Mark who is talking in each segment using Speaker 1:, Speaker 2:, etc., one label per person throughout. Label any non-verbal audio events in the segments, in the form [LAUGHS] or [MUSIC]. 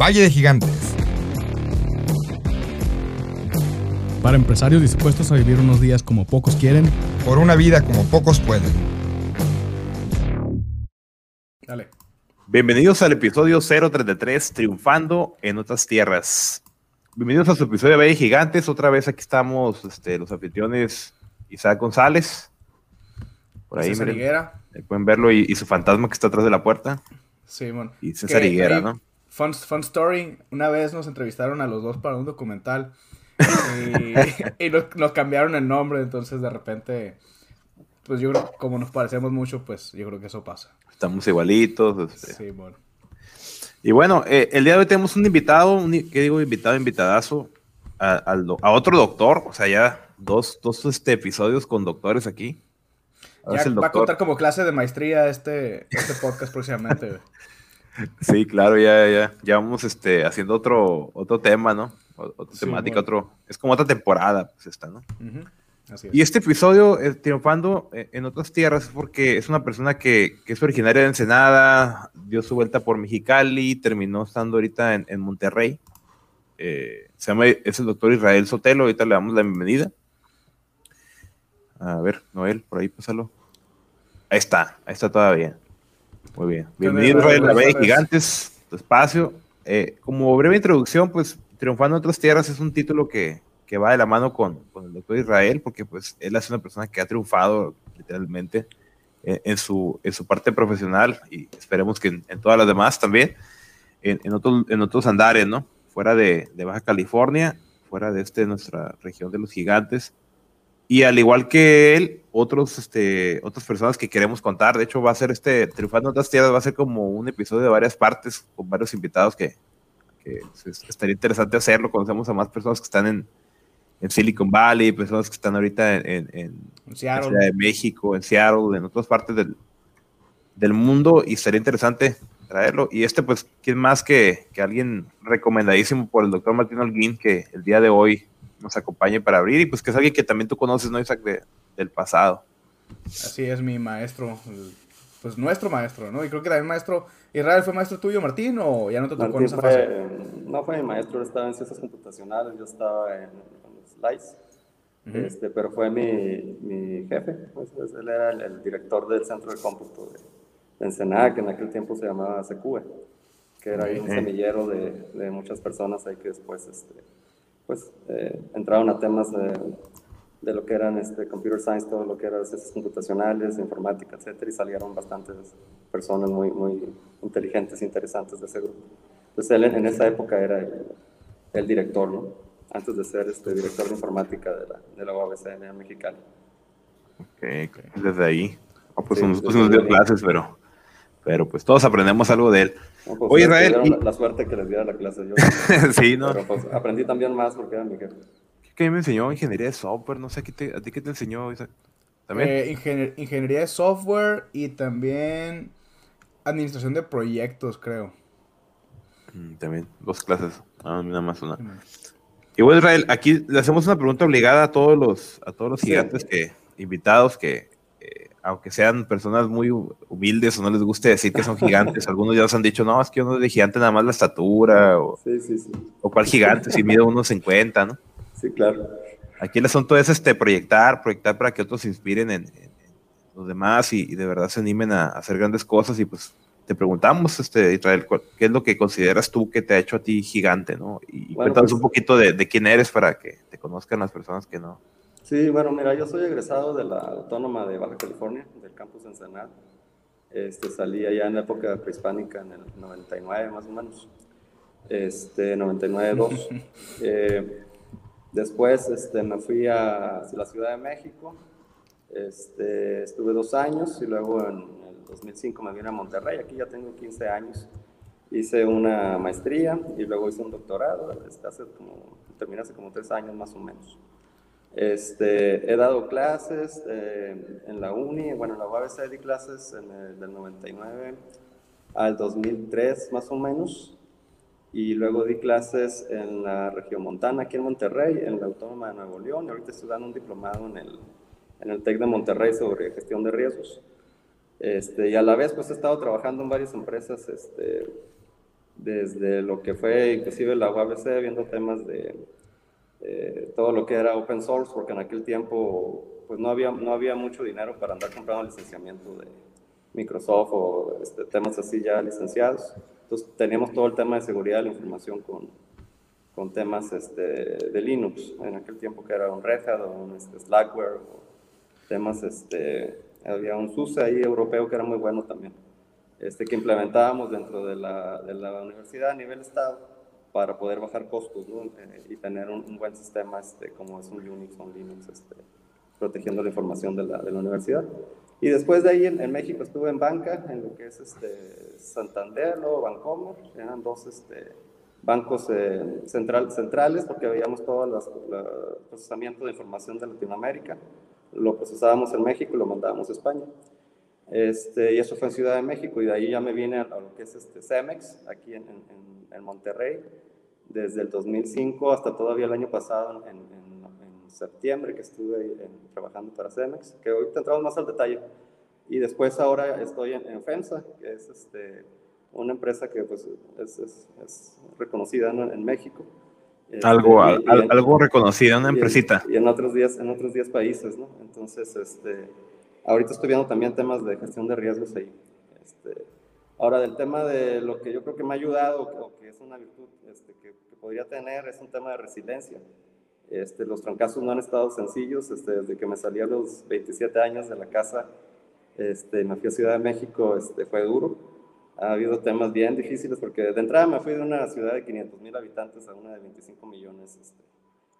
Speaker 1: Valle de Gigantes.
Speaker 2: Para empresarios dispuestos a vivir unos días como pocos quieren.
Speaker 1: Por una vida como pocos pueden.
Speaker 2: Dale.
Speaker 3: Bienvenidos al episodio 033, Triunfando en otras tierras. Bienvenidos a su episodio de Valle de Gigantes. Otra vez aquí estamos este, los anfitriones Isaac González. Por ahí,
Speaker 2: César
Speaker 3: miren,
Speaker 2: Higuera.
Speaker 3: ahí pueden verlo y, y su fantasma que está atrás de la puerta.
Speaker 2: Sí, bueno.
Speaker 3: Y César
Speaker 2: Que
Speaker 3: Higuera,
Speaker 2: ahí,
Speaker 3: ¿no?
Speaker 2: Fun, fun story. Una vez nos entrevistaron a los dos para un documental. Y, [LAUGHS] y nos, nos cambiaron el nombre. Entonces, de repente, pues yo creo, como nos parecemos mucho, pues yo creo que eso pasa.
Speaker 3: Estamos igualitos. este.
Speaker 2: Sí, bueno.
Speaker 3: Y bueno, eh, el día de hoy tenemos un invitado, un, ¿qué digo? Invitado, invitadazo, a, otro doctor, o sea, ya dos, dos este, episodios con doctores aquí.
Speaker 2: Ya va a contar como clase de maestría este, este podcast próximamente. [LAUGHS]
Speaker 3: Sí, claro, ya, ya, ya vamos este, haciendo otro, otro tema, ¿no? Otra
Speaker 2: Sí,
Speaker 3: temática,
Speaker 2: bueno.
Speaker 3: otro, es como otra temporada, pues esta, ¿no?
Speaker 2: Ujú, Así es.
Speaker 3: Y este episodio, eh, triunfando eh, en otras tierras, es porque es una persona que, que es originaria de Ensenada, dio su vuelta por Mexicali, terminó estando ahorita en, en Monterrey. Eh, se llama, es el doctor Israel Sotelo, ahorita le damos la bienvenida. A ver, Noel, por ahí pásalo. Ahí está, ahí está todavía. Muy bien. Bienvenido
Speaker 2: Israel?
Speaker 3: Israel, la Bella. Gigantes, tu espacio. Eh, como breve introducción, pues Triunfando en otras tierras es un título que, que va de la mano con, con el doctor Israel, porque pues él es una persona que ha triunfado literalmente en, en su, en su parte profesional y esperemos que en, en todas las demás también, en, en, otros, en otros andares, ¿no? Fuera de, de Baja California, fuera de este, nuestra región de los gigantes. Y al igual que él, otros, este, otras personas que queremos contar. De hecho, va a ser este Triunfando otras tierras, va a ser como un episodio de varias partes con varios invitados que, que estaría interesante hacerlo. Conocemos a más personas que están en, en Silicon Valley, personas que están ahorita en, en, en
Speaker 2: Seattle.
Speaker 3: Ciudad de México, en Seattle, en otras partes del, del mundo y sería interesante traerlo. Y este, pues, ¿quién más que, que alguien recomendadísimo por el doctor Martín Holguín que el día de hoy nos acompañe para abrir y pues que es alguien que también tú conoces, ¿no, Isaac, de- del pasado?
Speaker 2: Así es mi maestro, pues nuestro maestro, ¿no? Y creo que también maestro, Israel fue maestro tuyo, Martín, o ya no te tocó en
Speaker 4: Martín
Speaker 2: esa fase.
Speaker 4: fue, no fue mi maestro, él estaba en ciencias computacionales, yo estaba en, en los slides,
Speaker 2: Ujú.
Speaker 4: este, pero fue mi, mi jefe, pues, pues, él era el, el director del centro de cómputo de, de Ensenada, que en aquel tiempo se llamaba CQE, que era ahí un
Speaker 3: Ok.
Speaker 4: semillero de, de muchas personas ahí que después este, pues, eh, entraron a temas de, de lo que eran este, computer science, todo lo que era ciencias computacionales, informática, etcétera, y salieron bastantes personas muy, muy inteligentes, interesantes de ese grupo. Entonces él en esa época era el, el director, ¿no? Antes de ser este director de informática de la, de la UABCN en Mexicali.
Speaker 3: Que desde ahí. No, pues
Speaker 4: Sí,
Speaker 3: nosotros nos dio clases, pero, pero pues todos aprendemos algo de él.
Speaker 4: No, pues,
Speaker 3: Oye, Israel, y-
Speaker 4: La, la suerte que les diera la clase yo. [LAUGHS]
Speaker 3: sí, ¿no?
Speaker 4: Pero pues aprendí también más porque era mi jefe.
Speaker 3: ¿Qué me enseñó? Ingeniería de software, no sé, ¿qué te- ¿a ti qué te enseñó, Isaac? ¿También?
Speaker 2: Eh, ingenier- ingeniería de software y también administración de proyectos, creo.
Speaker 3: Mm, también, dos clases. Ah, nada más una. Y bueno, Israel, aquí le hacemos una pregunta obligada a todos los, a todos los
Speaker 4: Sí.
Speaker 3: gigantes que, invitados que, eh, aunque sean personas muy hu- humildes o no les guste decir que son [LAUGHS] gigantes, algunos ya nos han dicho, no, es que uno es de gigante nada más la estatura, o,
Speaker 4: sí.
Speaker 3: o cuál gigante, si mide unos 50, ¿no?
Speaker 4: Sí, claro.
Speaker 3: Aquí el asunto es este, proyectar, proyectar para que otros se inspiren en, los demás y, y de verdad se animen a, a hacer grandes cosas. Y pues te preguntamos, este, Israel, ¿cuál- ¿qué es lo que consideras tú que te ha hecho a ti gigante, no? Y, y
Speaker 4: Bueno,
Speaker 3: cuéntanos
Speaker 4: pues-
Speaker 3: un poquito de, de quién eres para que te conozcan las personas que no.
Speaker 4: Sí, bueno, mira, yo soy egresado de la Autónoma de Baja California, del campus Ensenada. Este, salí allá en la época prehispánica, en el 99 más o menos. Este, 99-2. [LAUGHS] Eh, después este, me fui a la Ciudad de México. Este, estuve dos años y luego en el 2005 me vine a Monterrey. Aquí ya tengo 15 años. Hice una maestría y luego hice un doctorado. Este, hace como, terminé hace como tres años más o menos. Este, he dado clases eh, en la uni, bueno, en la UABC di clases en el, del 99 al 2003 más o menos, y luego di clases en la región montana, aquí en Monterrey, en la Autónoma de Nuevo León, y ahorita estoy dando un diplomado en el, en el TEC de Monterrey sobre gestión de riesgos. Este, y a la vez, pues he estado trabajando en varias empresas este, desde lo que fue inclusive la UABC, viendo temas de eh, todo lo que era open source, porque en aquel tiempo pues no había, no había mucho dinero para andar comprando licenciamiento de Microsoft o este, temas así ya licenciados. Entonces teníamos todo el tema de seguridad de la información con, con temas este, de Linux, en aquel tiempo que era un Red Hat o un este, Slackware, o temas, este, había un SUSE ahí europeo que era muy bueno también, este, que implementábamos dentro de la, de la universidad a nivel estado para poder bajar costos ¿no? Eh, y tener un, buen sistema este, como es un Unix o un Linux, este, protegiendo la información de la, de la universidad. Y después de ahí en, México estuve en banca, en lo que es este, Santander, luego Bancomer, eran dos este, bancos eh, central, centrales porque veíamos todo el procesamiento de información de Latinoamérica. Lo procesábamos en México y lo mandábamos a España. Este, y eso fue en Ciudad de México y de ahí ya me vine a, lo que es este Cemex, aquí en, en, en, Monterrey, desde el 2005 hasta todavía el año pasado, en, en septiembre, que estuve trabajando para Cemex, que hoy entramos más al detalle. Y después ahora estoy en, FEMSA, que es este, una empresa que pues, es, es, reconocida en, México.
Speaker 3: Este, algo, algo reconocida, una empresita.
Speaker 4: Y en, otros días, en otros días países, ¿no? Entonces, este, ahorita estoy viendo también temas de gestión de riesgos ahí. Este, ahora, del tema de lo que yo creo que me ha ayudado, o que es una virtud este, que, que podría tener, es un tema de resiliencia. Este, los trancazos no han estado sencillos, este, desde que me salí a los 27 años de la casa, este, me fui a Ciudad de México, este, fue duro. Ha habido temas bien difíciles porque de entrada me fui de una ciudad de 500 mil habitantes a una de 25 millones, este,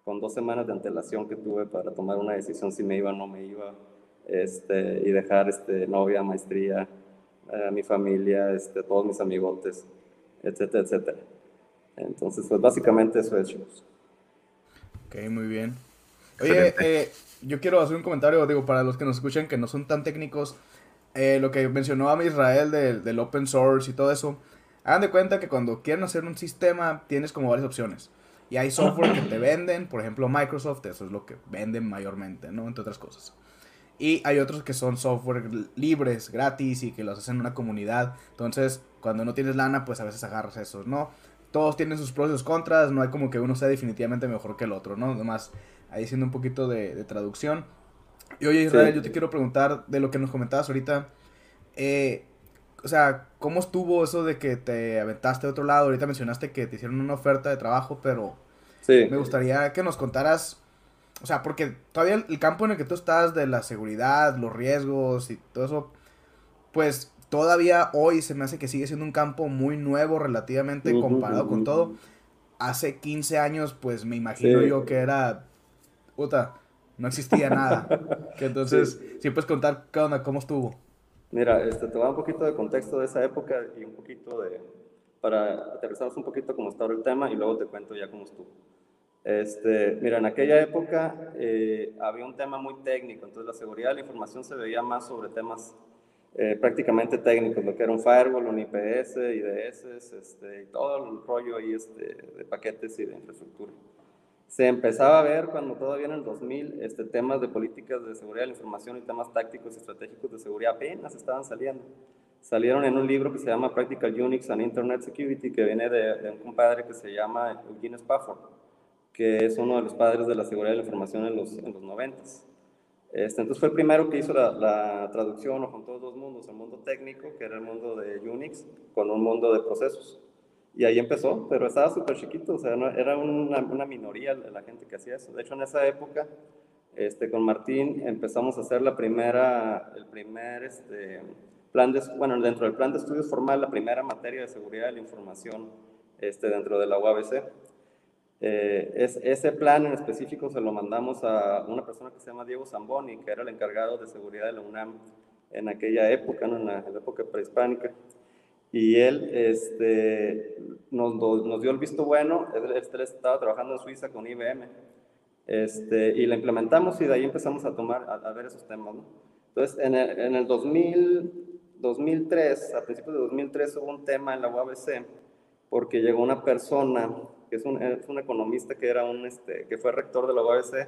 Speaker 4: con dos semanas de antelación que tuve para tomar una decisión si me iba o no me iba, este, y dejar este, novia, maestría, a mi familia, este, todos mis amigotes, etcétera, etcétera. Entonces, pues básicamente eso es, chicos.
Speaker 2: Ok, muy bien. Oye, eh, yo quiero hacer un comentario, digo, para los que nos escuchan que no son tan técnicos, eh, lo que mencionó a Israel del, del open source y todo eso, hagan de cuenta que cuando quieren hacer un sistema tienes como varias opciones. Y hay software que te venden, por ejemplo Microsoft, eso es lo que venden mayormente, ¿no? Entre otras cosas. Y hay otros que son software libres, gratis y que los hacen en una comunidad. Entonces, cuando no tienes lana, pues a veces agarras esos, ¿no? Todos tienen sus pros y sus contras, no hay como que uno sea definitivamente mejor que el otro, ¿no? Además, ahí haciendo un poquito de, traducción. Y oye, Israel, yo te quiero preguntar de lo que nos comentabas ahorita. Eh, o sea, ¿cómo estuvo eso de que te aventaste a otro lado? Ahorita mencionaste que te hicieron una oferta de trabajo, pero me gustaría que nos contaras, o sea, porque todavía el campo en el que tú estás de la seguridad, los riesgos y todo eso, pues todavía hoy se me hace que sigue siendo un campo muy nuevo relativamente comparado con todo. Hace 15 años, pues me imagino yo que era, puta, no existía nada. que entonces, [LAUGHS] sí. puedes contar qué onda, cómo estuvo.
Speaker 4: Mira, este, te voy a dar un poquito de contexto de esa época y un poquito de, para aterrizarnos un poquito cómo está el tema y luego te cuento ya cómo estuvo. Este, mira, en aquella época eh, había un tema muy técnico, entonces la seguridad de la información se veía más sobre temas eh, prácticamente técnicos, lo que era un firewall, un IPS, IDS, este, y todo el rollo ahí este, de paquetes y de infraestructura. Se empezaba a ver cuando todavía en el 2000 este, temas de políticas de seguridad de la información y temas tácticos y estratégicos de seguridad apenas estaban saliendo. Salieron en un libro que se llama Practical Unix and Internet Security, que viene de, un compadre que se llama Eugene Spafford, que es uno de los padres de la seguridad de la información en los, en los 90 este, entonces fue el primero que hizo la, traducción o con todos dos mundos, el mundo técnico, que era el mundo de Unix, con un mundo de procesos. Y ahí empezó, pero estaba súper chiquito, o sea, era una, una, minoría la gente que hacía eso. De hecho, en esa época, este, con Martín empezamos a hacer la primera, el primer este, plan de, bueno, dentro del plan de estudios formal, la primera materia de seguridad de la información este, dentro de la UABC. Eh, es, ese plan en específico se lo mandamos a una persona que se llama Diego Zamboni, que era el encargado de seguridad de la UNAM en aquella época, en, la, época prehispánica. Y él este, nos, dio el visto bueno, él, estaba trabajando en Suiza con IBM, este, y la implementamos y de ahí empezamos a tomar, a, ver esos temas. Entonces, en el, en el 2000, 2003, a principios de 2003 hubo un tema en la UABC, porque llegó una persona que es un, es un economista que, era un, este, que fue rector de la UABC,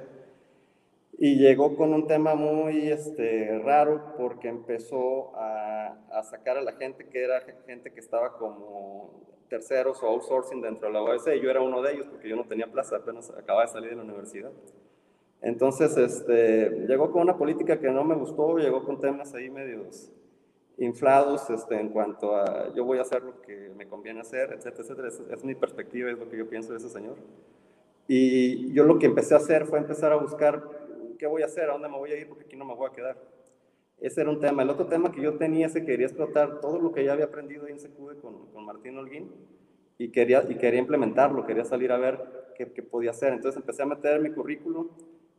Speaker 4: y llegó con un tema muy este, raro porque empezó a, a, sacar a la gente que era gente que estaba como terceros o outsourcing dentro de la OABC, y yo era uno de ellos porque yo no tenía plaza, apenas acababa de salir de la universidad. Entonces, este, llegó con una política que no me gustó, llegó con temas ahí medios inflados este, en cuanto a yo voy a hacer lo que me conviene hacer, etcétera, etcétera. Es, mi perspectiva, es lo que yo pienso de ese señor. Y yo lo que empecé a hacer fue empezar a buscar qué voy a hacer, a dónde me voy a ir, porque aquí no me voy a quedar. Ese era un tema. El otro tema que yo tenía es que quería explotar todo lo que ya había aprendido en CQD con, con Martín Holguín y quería, y quería implementarlo, quería salir a ver qué, qué podía hacer. Entonces empecé a meter mi currículum,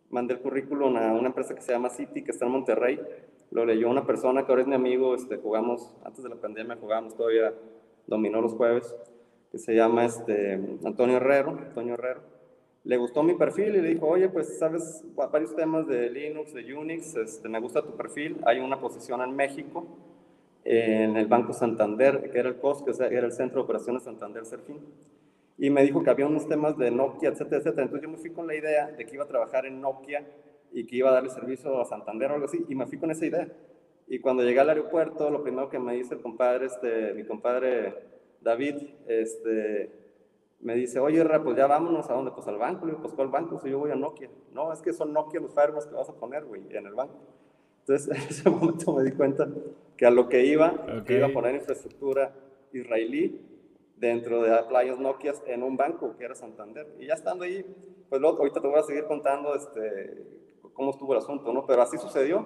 Speaker 4: mandé el currículum a una empresa que se llama City, que está en Monterrey, lo leyó una persona que ahora es mi amigo, este, jugamos, antes de la pandemia jugábamos todavía, dominó los jueves, que se llama este, Antonio Herrero, Antonio Herrero. Le gustó mi perfil y le dijo, oye, pues sabes varios temas de Linux, de Unix, este, me gusta tu perfil, hay una posición en México, en el Banco Santander, que era el COS, que era el Centro de Operaciones Santander Serfín. Y me dijo que había unos temas de Nokia, etcétera, etcétera. Entonces yo me fui con la idea de que iba a trabajar en Nokia y que iba a darle servicio a Santander o algo así, y me fui con esa idea. Y cuando llegué al aeropuerto, lo primero que me dice el compadre, este, mi compadre David, este, me dice, oye, pues ya vámonos, ¿a dónde? Pues al banco. Le digo, pues ¿cuál banco? Si yo voy a Nokia. No, es que son Nokia los firewalls que vas a poner, güey, en el banco. Entonces, [LAUGHS] en ese momento me di cuenta que a lo que iba, okay. que iba a poner infraestructura israelí dentro de appliance Nokia en un banco que era Santander. Y ya estando ahí, pues luego, ahorita te voy a seguir contando este, cómo estuvo el asunto, ¿no? Pero así sucedió.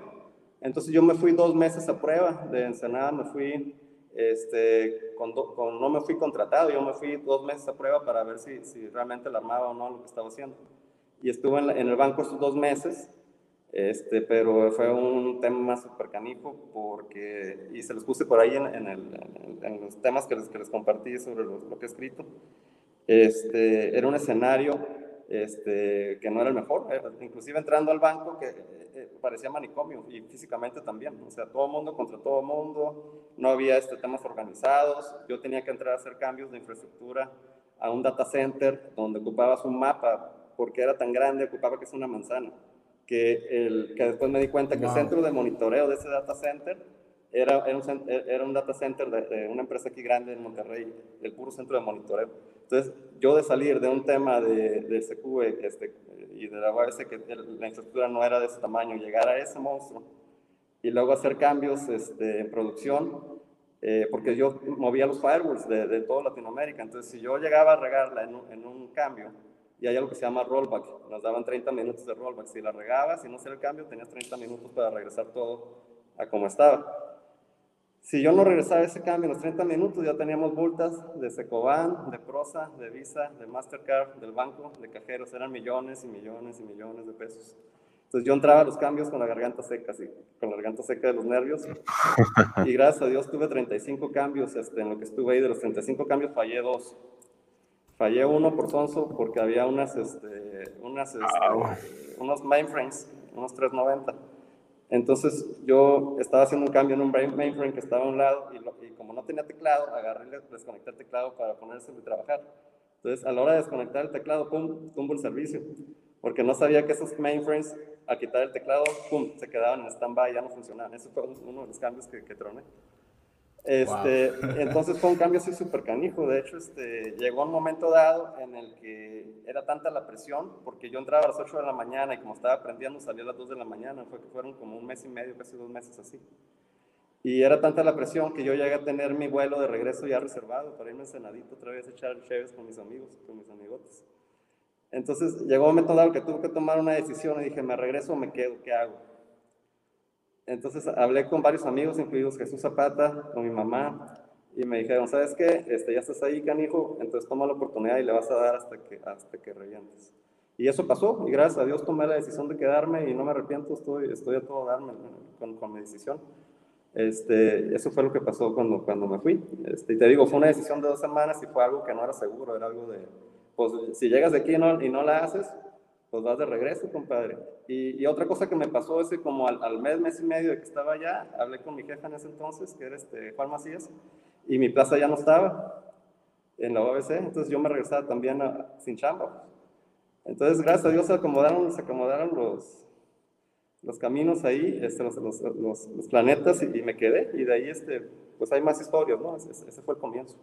Speaker 4: Entonces yo me fui dos meses a prueba de Ensenada, me fui, este, con, con, no me fui contratado, yo me fui dos meses a prueba para ver si, si realmente la armaba o no lo que estaba haciendo. Y estuve en, el banco estos dos meses, este, pero fue un tema súper canijo porque, y se los puse por ahí en los temas que les, que les compartí sobre lo, lo, que he escrito. Este, era un escenario este, que no era el mejor, eh, inclusive entrando al banco que eh, parecía manicomio y físicamente también, o sea, todo mundo contra todo mundo, no había este, temas organizados, yo tenía que entrar a hacer cambios de infraestructura a un data center donde ocupabas un mapa, porque era tan grande, ocupaba que es una manzana, que, el, que después me di cuenta que wow. el centro de monitoreo de ese data center era, era, un, era un data center de, de, una empresa aquí grande en Monterrey, el puro centro de monitoreo. Entonces, yo de salir de un tema de, de SQE este, y de la UAS que la infraestructura no era de ese tamaño, llegar a ese monstruo y luego hacer cambios este, en producción, eh, porque yo movía los firewalls de, de, toda Latinoamérica. Entonces, si yo llegaba a regarla en un, en un cambio, y hay algo que se llama rollback, nos daban 30 minutos de rollback. Si la regabas, si no hacía el cambio, tenías 30 minutos para regresar todo a como estaba. Si yo no regresaba ese cambio en los 30 minutos, ya teníamos multas de Secoban, de Prosa, de Visa, de Mastercard, del banco, de cajeros. Eran millones y millones y millones de pesos. Entonces yo entraba a los cambios con la garganta seca, con la garganta seca de los nervios. Y gracias a Dios tuve 35 cambios. Este, en lo que estuve ahí, de los 35 cambios fallé dos. Fallé uno por sonso porque había unas, este, unas, este, unos mainframes, unos 390 entonces yo estaba haciendo un cambio en un mainframe que estaba a un lado y, lo, y como no tenía teclado, agarré y desconecté el teclado para ponerse y trabajar. Entonces a la hora de desconectar el teclado, pum, tumbo el servicio. Porque no sabía que esos mainframes, al quitar el teclado, pum, se quedaban en stand-by, ya no funcionaban. Ese fue uno de los cambios que, que troné. Este, wow. Entonces fue un cambio así súper canijo. De hecho, este, llegó un momento dado en el que era tanta la presión, porque yo entraba a las 8 de la mañana y como estaba aprendiendo salía a las 2 de la mañana. Fue que fueron como un mes y medio, casi dos meses así. Y era tanta la presión que yo llegué a tener mi vuelo de regreso ya reservado para irme a Senadito otra vez a echar cheves con mis amigos, con mis amigotes. Entonces llegó un momento dado que tuve que tomar una decisión y dije, ¿me regreso o me quedo? ¿Qué hago? Entonces hablé con varios amigos, incluidos Jesús Zapata, con mi mamá, y me dijeron, ¿sabes qué? Este, ya estás ahí, canijo, entonces toma la oportunidad y le vas a dar hasta que, hasta que revientes. Y eso pasó, y gracias a Dios tomé la decisión de quedarme y no me arrepiento, estoy, estoy a todo darme con, con mi decisión. Este, eso fue lo que pasó cuando, cuando me fui. Este, y te digo, fue una decisión de dos semanas y fue algo que no era seguro, era algo de, pues si llegas de aquí y no, y no la haces, pues vas de regreso, compadre. Y, y, otra cosa que me pasó es que como al, al, mes, mes y medio de que estaba allá, hablé con mi jefe en ese entonces, que era este Juan Macías, y mi plaza ya no estaba en la OBC, entonces yo me regresaba también a, sin chamba. Entonces, gracias a Dios se acomodaron, se acomodaron los, los caminos ahí, este, los, los, los, los planetas, y, y, me quedé, y de ahí, este, pues hay más historias, ¿no? Ese, ese fue el comienzo.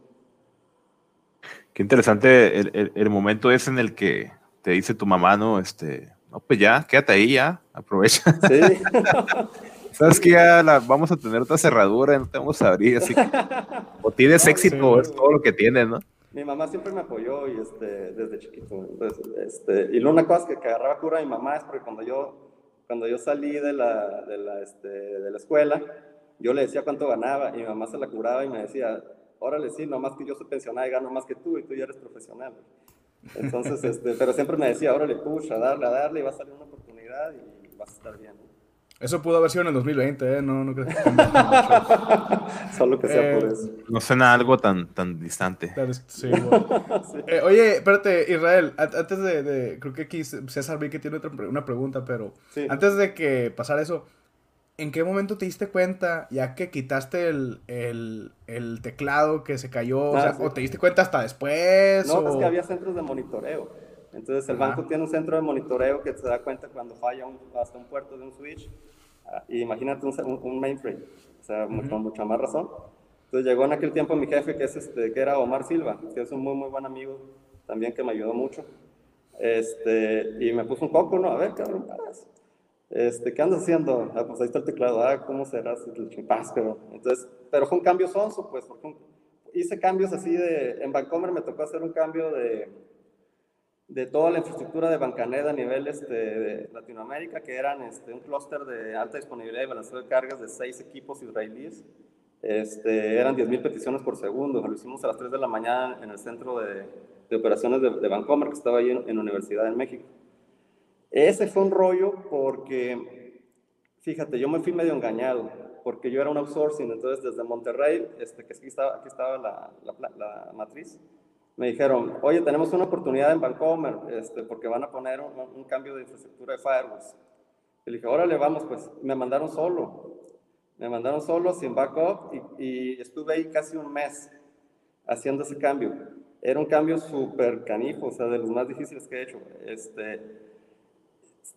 Speaker 3: Qué interesante el, el, momento es en el que te dice tu mamá, ¿no? Este, no, pues ya, quédate ahí, ya, aprovecha. Sí. [LAUGHS] Sabes que ya la, vamos a tener otra cerradura, no te vamos a abrir, así que o tienes éxito, es todo lo que tienes, ¿no?
Speaker 4: Mi mamá siempre me apoyó y este, desde chiquito. Entonces, este, y una cosa que, que agarraba cura a mi mamá es porque cuando yo, cuando yo salí de la, de, la, este, de la escuela, yo le decía cuánto ganaba y mi mamá se la curaba y me decía, órale, sí, nomás que yo soy pensionada y gano más que tú y tú ya eres profesional. Entonces, este, pero siempre me decía, órale, push, a darle, a darle y va a salir una oportunidad y vas a estar bien.
Speaker 2: Eso pudo haber sido en el 2020, ¿eh? No, no creo que [LAUGHS]
Speaker 4: Solo que sea por eh, eso.
Speaker 3: No suena algo tan, tan distante. [LAUGHS]
Speaker 2: Sí, eh, oye, espérate, Israel, antes de, Creo que aquí César vi que tiene otra, una pregunta, pero antes de que pasara eso, ¿En qué momento te diste cuenta, ya que quitaste el, el, teclado que se cayó, o, ah, te diste cuenta hasta después?
Speaker 4: No, es que había centros de monitoreo. Entonces el banco tiene un centro de monitoreo que se da cuenta cuando falla un, hasta un puerto de un switch. Ah, y imagínate un, un, mainframe, o sea, con mucha más razón. Entonces llegó en aquel tiempo mi jefe, que, es este, que era Omar Silva, que es un muy, muy buen amigo también que me ayudó mucho. Este, y me puso un coco, ¿no? A ver, cabrón, paras este, ¿qué andas haciendo? Ah, pues ahí está el teclado, ah, ¿cómo será? El chipás, pero, entonces, pero fue un cambio sonso, pues, porque hice cambios así de, en Bancomer me tocó hacer un cambio de, de toda la infraestructura de Bancaneda a nivel este, de Latinoamérica, que eran este, un clúster de alta disponibilidad y balanceo de cargas de seis equipos israelíes. Este, eran 10.000 peticiones por segundo. Lo hicimos a las 3 de la mañana en el centro de, de operaciones de, de, Bancomer, que estaba ahí en, en Universidad de México. Ese fue un rollo porque, fíjate, yo me fui medio engañado, porque yo era un outsourcing, entonces desde Monterrey, este, que aquí estaba, aquí estaba la, la, matriz, me dijeron, oye, tenemos una oportunidad en Vancomer, este, porque van a poner un, cambio de infraestructura de firewalls. Y le dije, órale, vamos, pues me mandaron solo. Me mandaron solo, sin backup, y, y estuve ahí casi un mes haciendo ese cambio. Era un cambio súper canijo, o sea, de los más difíciles que he hecho. Este,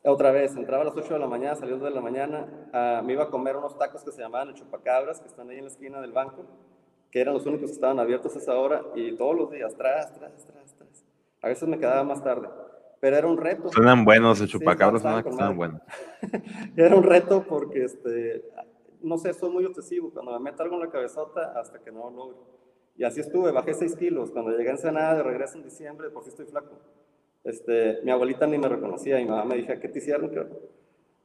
Speaker 4: otra vez, entraba a las 8 de la mañana, saliendo de la mañana, ah, me iba a comer unos tacos que se llamaban el chupacabras, que están ahí en la esquina del banco, que eran los únicos que estaban abiertos a esa hora, y todos los días, tras, tras, tras, tras. A veces me quedaba más tarde, pero era un reto.
Speaker 3: Suenan buenos, el chupacabras suenan buenos. [LAUGHS]
Speaker 4: era un reto porque, este, no sé, soy muy obsesivo, cuando me meto algo en la cabezota, hasta que no lo logro. Y así estuve, bajé 6 kilos, cuando llegué a Ensenada de regreso en diciembre, por si estoy flaco. Este, mi abuelita ni me reconocía, mi mamá me dije, ¿qué te hicieron?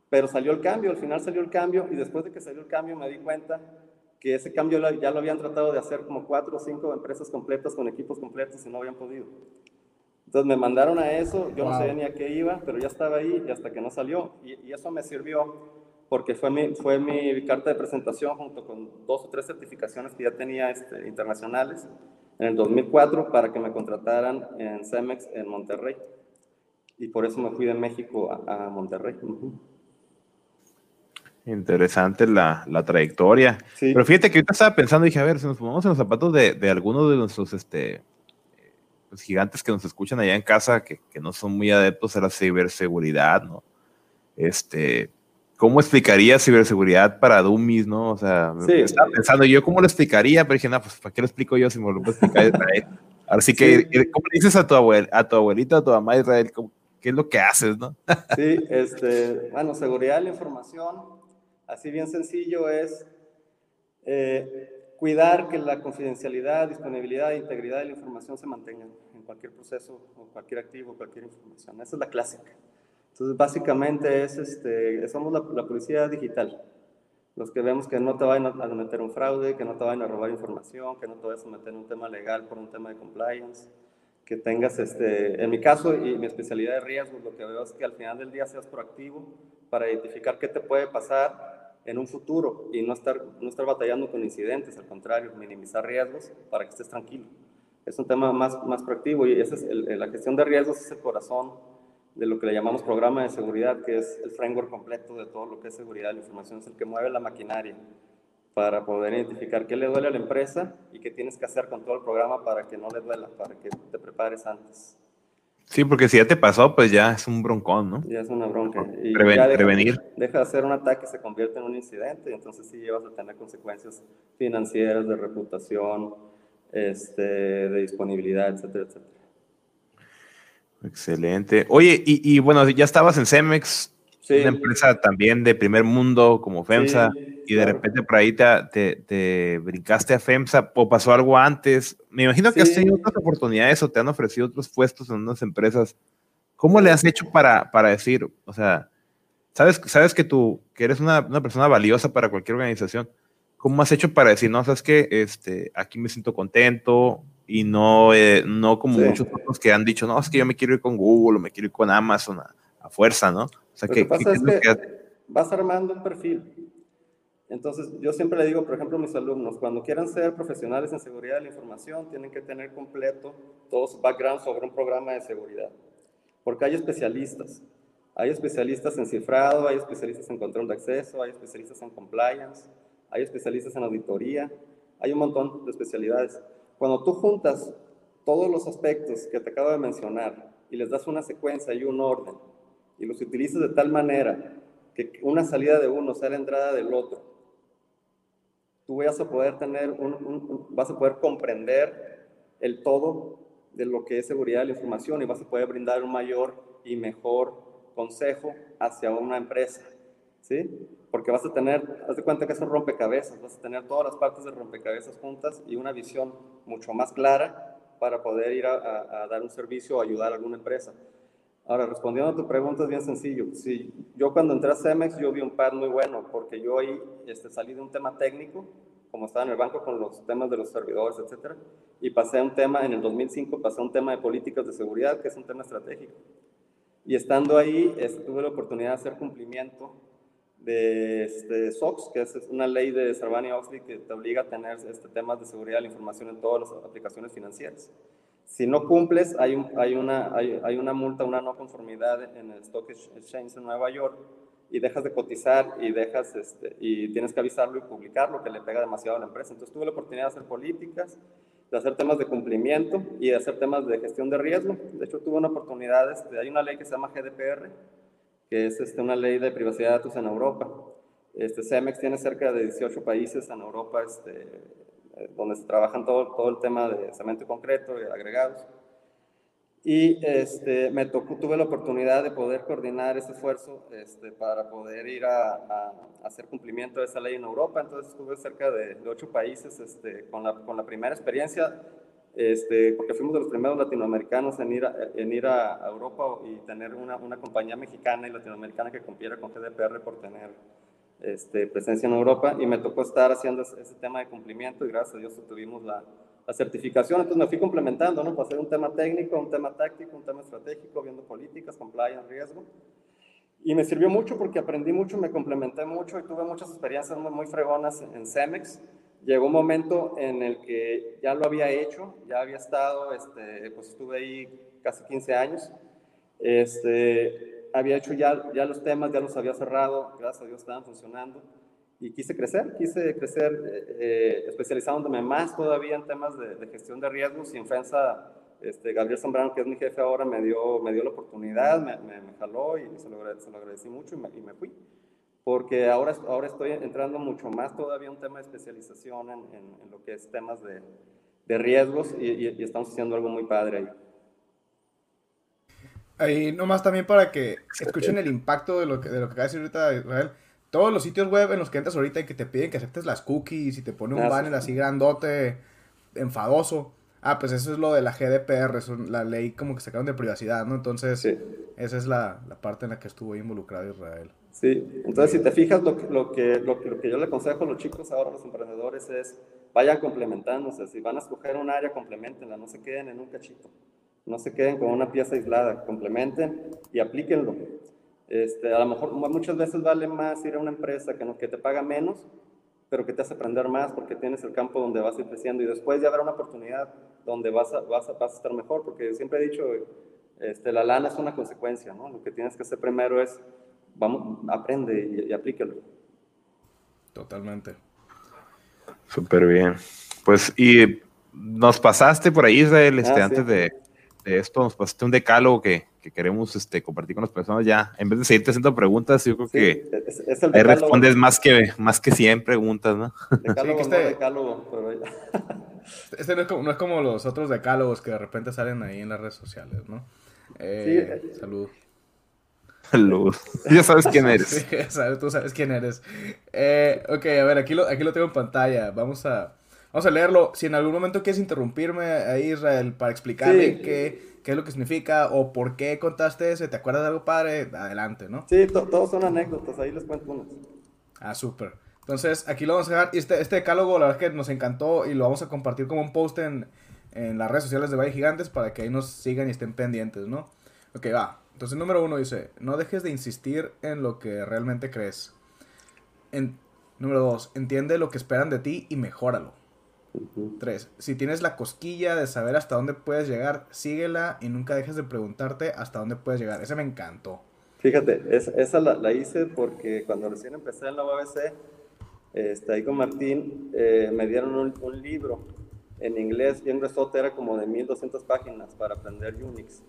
Speaker 4: Pero salió el cambio, al final salió el cambio y después de que salió el cambio me di cuenta que ese cambio ya lo habían tratado de hacer como cuatro o cinco empresas completas con equipos completos y no habían podido. Entonces me mandaron a eso, yo no sabía ni a qué iba, pero ya estaba ahí y hasta que no salió. Y, eso me sirvió porque fue mi, fue mi carta de presentación junto con dos o tres certificaciones que ya tenía este, internacionales en el 2004 para que me contrataran en Cemex en Monterrey. Y por eso me fui de México a, Monterrey.
Speaker 3: Interesante la, la trayectoria. Pero fíjate que ahorita estaba pensando, dije, a ver, si nos ponemos en los zapatos de, de algunos de nuestros este, pues, gigantes que nos escuchan allá en casa, que, que, no son muy adeptos a la ciberseguridad, ¿no? Este, ¿cómo explicaría ciberseguridad para dummies, no? O sea, estaba pensando yo cómo lo explicaría, pero dije, no, pues ¿para qué lo explico yo si me lo puedo explicar Israel? Ahora sí que, ¿cómo le dices a tu, abuel, a tu abuelita, a tu mamá Israel, qué es lo que haces, no? [LAUGHS]
Speaker 4: sí, este, bueno, seguridad de la información, así bien sencillo es eh, cuidar que la confidencialidad, disponibilidad e integridad de la información se mantengan en cualquier proceso o cualquier activo, cualquier información. Esa es la clásica. Entonces, básicamente es, este, somos la, policía digital. Los que vemos que no te vayan a meter un fraude, que no te vayan a robar información, que no te vayas a meter en un tema legal por un tema de compliance, que tengas, este, en mi caso y mi especialidad de riesgos, lo que veo es que al final del día seas proactivo para identificar qué te puede pasar en un futuro y no estar, no estar batallando con incidentes, al contrario, minimizar riesgos para que estés tranquilo. Es un tema más, más proactivo y esa es la gestión de riesgos es el corazón de lo que le llamamos programa de seguridad, que es el framework completo de todo lo que es seguridad. La información es el que mueve la maquinaria para poder identificar qué le duele a la empresa y qué tienes que hacer con todo el programa para que no le duela, para que te prepares antes.
Speaker 3: Sí, porque si ya te pasó, pues ya es un broncón, ¿no?
Speaker 4: Ya es una bronca.
Speaker 3: Y prevenir.
Speaker 4: Deja de hacer un ataque y se convierte en un incidente, entonces sí llevas a tener consecuencias financieras, de reputación, este, de disponibilidad, etcétera, etcétera.
Speaker 3: Excelente. Oye, y, bueno, ya estabas en Cemex, una empresa también de primer mundo como FEMSA, y de repente por ahí te, te, brincaste a FEMSA, o pasó algo antes. Me imagino que has tenido otras oportunidades o te han ofrecido otros puestos en unas empresas. ¿Cómo le has hecho para, para decir, o sea, sabes, sabes que tú que eres una, una persona valiosa para cualquier organización? ¿Cómo has hecho para decir, no, sabes que este, aquí me siento contento, y no, eh, no como muchos otros que han dicho, no, es que yo me quiero ir con Google o me quiero ir con Amazon a, fuerza, ¿no? O
Speaker 4: sea, lo que, pasa es que, vas armando un perfil. Entonces, yo siempre le digo, por ejemplo, a mis alumnos, cuando quieran ser profesionales en seguridad de la información, tienen que tener completo todo su background sobre un programa de seguridad. Porque hay especialistas. Hay especialistas en cifrado, hay especialistas en control de acceso, hay especialistas en compliance, hay especialistas en auditoría, hay un montón de especialidades. Cuando tú juntas todos los aspectos que te acabo de mencionar y les das una secuencia y un orden y los utilizas de tal manera que una salida de uno sea la entrada del otro, tú vas a poder tener vas a poder comprender el todo de lo que es seguridad de la información y vas a poder brindar un mayor y mejor consejo hacia una empresa, ¿sí? porque vas a tener, haz de cuenta que es un rompecabezas, vas a tener todas las partes del rompecabezas juntas y una visión mucho más clara para poder ir a, dar un servicio o ayudar a alguna empresa. Ahora, respondiendo a tu pregunta, es bien sencillo. Si yo cuando entré a Cemex, yo vi un pad muy bueno, porque yo ahí este, salí de un tema técnico, como estaba en el banco con los temas de los servidores, etcétera, y pasé a un tema, en el 2005, pasé a un tema de políticas de seguridad, que es un tema estratégico. Y estando ahí, este, tuve la oportunidad de hacer cumplimiento de este, SOX, que es una ley de Sarbanes-Oxley que te obliga a tener este, temas de seguridad de la información en todas las aplicaciones financieras. Si no cumples, hay, hay, una, hay, hay, una multa, una no conformidad en el Stock Exchange en Nueva York y dejas de cotizar y, dejas, este, y tienes que avisarlo y publicarlo, que le pega demasiado a la empresa. Entonces tuve la oportunidad de hacer políticas, de hacer temas de cumplimiento y de hacer temas de gestión de riesgo. De hecho, tuve una oportunidad, este, hay una ley que se llama GDPR, que es este, una ley de privacidad de datos en Europa. Este, CEMEX tiene cerca de 18 países en Europa este, eh, donde se trabajan todo, todo el tema de cemento concreto y agregados. Y este, me tocó, tuve la oportunidad de poder coordinar ese esfuerzo este, para poder ir a, a, hacer cumplimiento de esa ley en Europa. Entonces estuve cerca de, de ocho países este, con, la, con la primera experiencia este, porque fuimos de los primeros latinoamericanos en ir a, en ir a Europa y tener una, una, compañía mexicana y latinoamericana que compitiera con GDPR por tener este, presencia en Europa y me tocó estar haciendo ese, tema de cumplimiento y gracias a Dios tuvimos la, la, certificación, entonces me fui complementando, ¿no? Para hacer un tema técnico, un tema táctico, un tema estratégico, viendo políticas, compliance, riesgo. Y me sirvió mucho porque aprendí mucho, me complementé mucho y tuve muchas experiencias muy, muy fregonas en Cemex llegó un momento en el que ya lo había hecho, ya había estado, este, pues estuve ahí casi 15 años, este, había hecho ya, ya los temas, ya los había cerrado, gracias a Dios estaban funcionando, y quise crecer, quise crecer eh, eh, especializándome más todavía en temas de, gestión de riesgos. Y en FENSA, este, Gabriel Zambrano, que es mi jefe ahora, me dio, me dio la oportunidad, me, me, jaló y se lo, se lo agradecí mucho y me, y me fui porque ahora, ahora estoy entrando mucho más todavía un tema de especialización en, en, lo que es temas de, de riesgos y, y, estamos haciendo algo muy padre ahí.
Speaker 2: Ahí nomás también para que [LAUGHS] escuchen el impacto de lo que, de lo que acaba de decir ahorita Israel. Todos los sitios web en los que entras ahorita y que te piden que aceptes las cookies y te pone un ah, banner así grandote, enfadoso. Ah, pues eso es lo de la GDPR, es la ley como que sacaron de privacidad, ¿no? Entonces, esa es la, la, parte en la que estuvo involucrado Israel.
Speaker 4: Sí, entonces si te fijas, lo, lo, que, lo, lo que yo le aconsejo a los chicos ahora, los emprendedores, es vayan complementándose. Si van a escoger un área, complementenla, no se queden en un cachito. No se queden con una pieza aislada, complementen y aplíquenlo. Este, a lo mejor muchas veces vale más ir a una empresa que, no, que te paga menos, pero que te hace aprender más porque tienes el campo donde vas a ir creciendo y después ya habrá una oportunidad donde vas a, vas a, vas a estar mejor, porque siempre he dicho, este, la lana es una consecuencia, ¿no? Lo que tienes que hacer primero es vamos, aprende y, aplícalo.
Speaker 2: Totalmente.
Speaker 3: Súper bien. Pues, y nos pasaste por ahí, Israel, este, ah, antes de, de esto, nos pasaste un decálogo que, que queremos este, compartir con las personas ya. En vez de seguirte haciendo preguntas, yo creo
Speaker 4: Sí,
Speaker 3: que
Speaker 4: es, es el
Speaker 3: ahí
Speaker 4: decálogo.
Speaker 3: respondes más que, más que 100 preguntas, ¿no?
Speaker 4: Decálogo,
Speaker 2: Sí, que
Speaker 4: no
Speaker 2: este-
Speaker 4: decálogo, pero [LAUGHS]
Speaker 2: Este no es, como, no es como los otros decálogos que de repente salen ahí en las redes sociales, ¿no? Eh,
Speaker 4: Sí.
Speaker 2: Salud.
Speaker 3: Luz. Ya sabes quién eres. [LAUGHS]
Speaker 2: Sí, sabes- tú sabes quién eres. Eh, ok, a ver, aquí lo, aquí lo tengo en pantalla. Vamos a, vamos a leerlo. Si en algún momento quieres interrumpirme ahí, Israel, para explicarme
Speaker 4: Sí.
Speaker 2: qué, qué es lo que significa o por qué contaste ese, ¿te acuerdas de algo padre? Adelante, ¿no?
Speaker 4: sí, to- todos son anécdotas, ahí les cuento unas.
Speaker 2: Ah, súper. Entonces, aquí lo vamos a dejar. Y Este, este decálogo, la verdad es que nos encantó y lo vamos a compartir como un post en, en las redes sociales de Valle Gigantes para que ahí nos sigan y estén pendientes, ¿no? Ok, va. Entonces, número uno dice, no dejes de insistir en lo que realmente crees. En, número dos, entiende lo que esperan de ti y mejóralo. Tres, si tienes la cosquilla de saber hasta dónde puedes llegar, síguela y nunca dejes de preguntarte hasta dónde puedes llegar. Ese me encantó.
Speaker 4: Fíjate, es- esa la, la hice porque cuando recién empecé en la UABC, este, ahí con Martín, eh, me dieron un, un libro en inglés bien gruesote, era como de 1200 páginas para aprender Unix.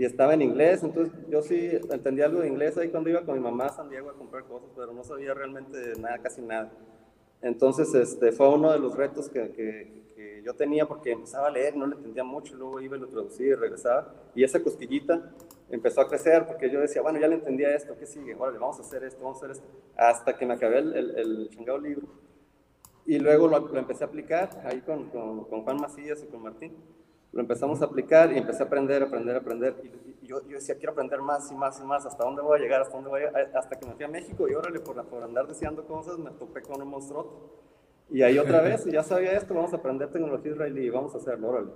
Speaker 4: Y estaba en inglés, entonces yo sí entendía algo de inglés ahí cuando iba con mi mamá a San Diego a comprar cosas, pero no sabía realmente nada, casi nada. Entonces este, fue uno de los retos que, que- que yo tenía porque empezaba a leer, no le entendía mucho, luego iba y lo traducía y regresaba. Y esa cosquillita empezó a crecer porque yo decía, bueno, ya le entendía esto, ¿qué sigue? Órale, vamos a hacer esto, vamos a hacer esto. Hasta que me acabé el, el, el chingado libro. Y luego lo, lo empecé a aplicar ahí con, con, con Juan Macías y con Martín. Lo empezamos a aplicar y empecé a aprender, aprender, aprender. Y, y yo, yo decía, quiero aprender más y más y más. ¿Hasta dónde voy a llegar? ¿Hasta dónde voy a llegar? Hasta que me fui a México y órale, por, por andar deseando cosas, me topé con un monstruo. Y ahí otra [LAUGHS] vez, ya sabía esto, vamos a aprender tecnología israelí y vamos a hacerlo, órale.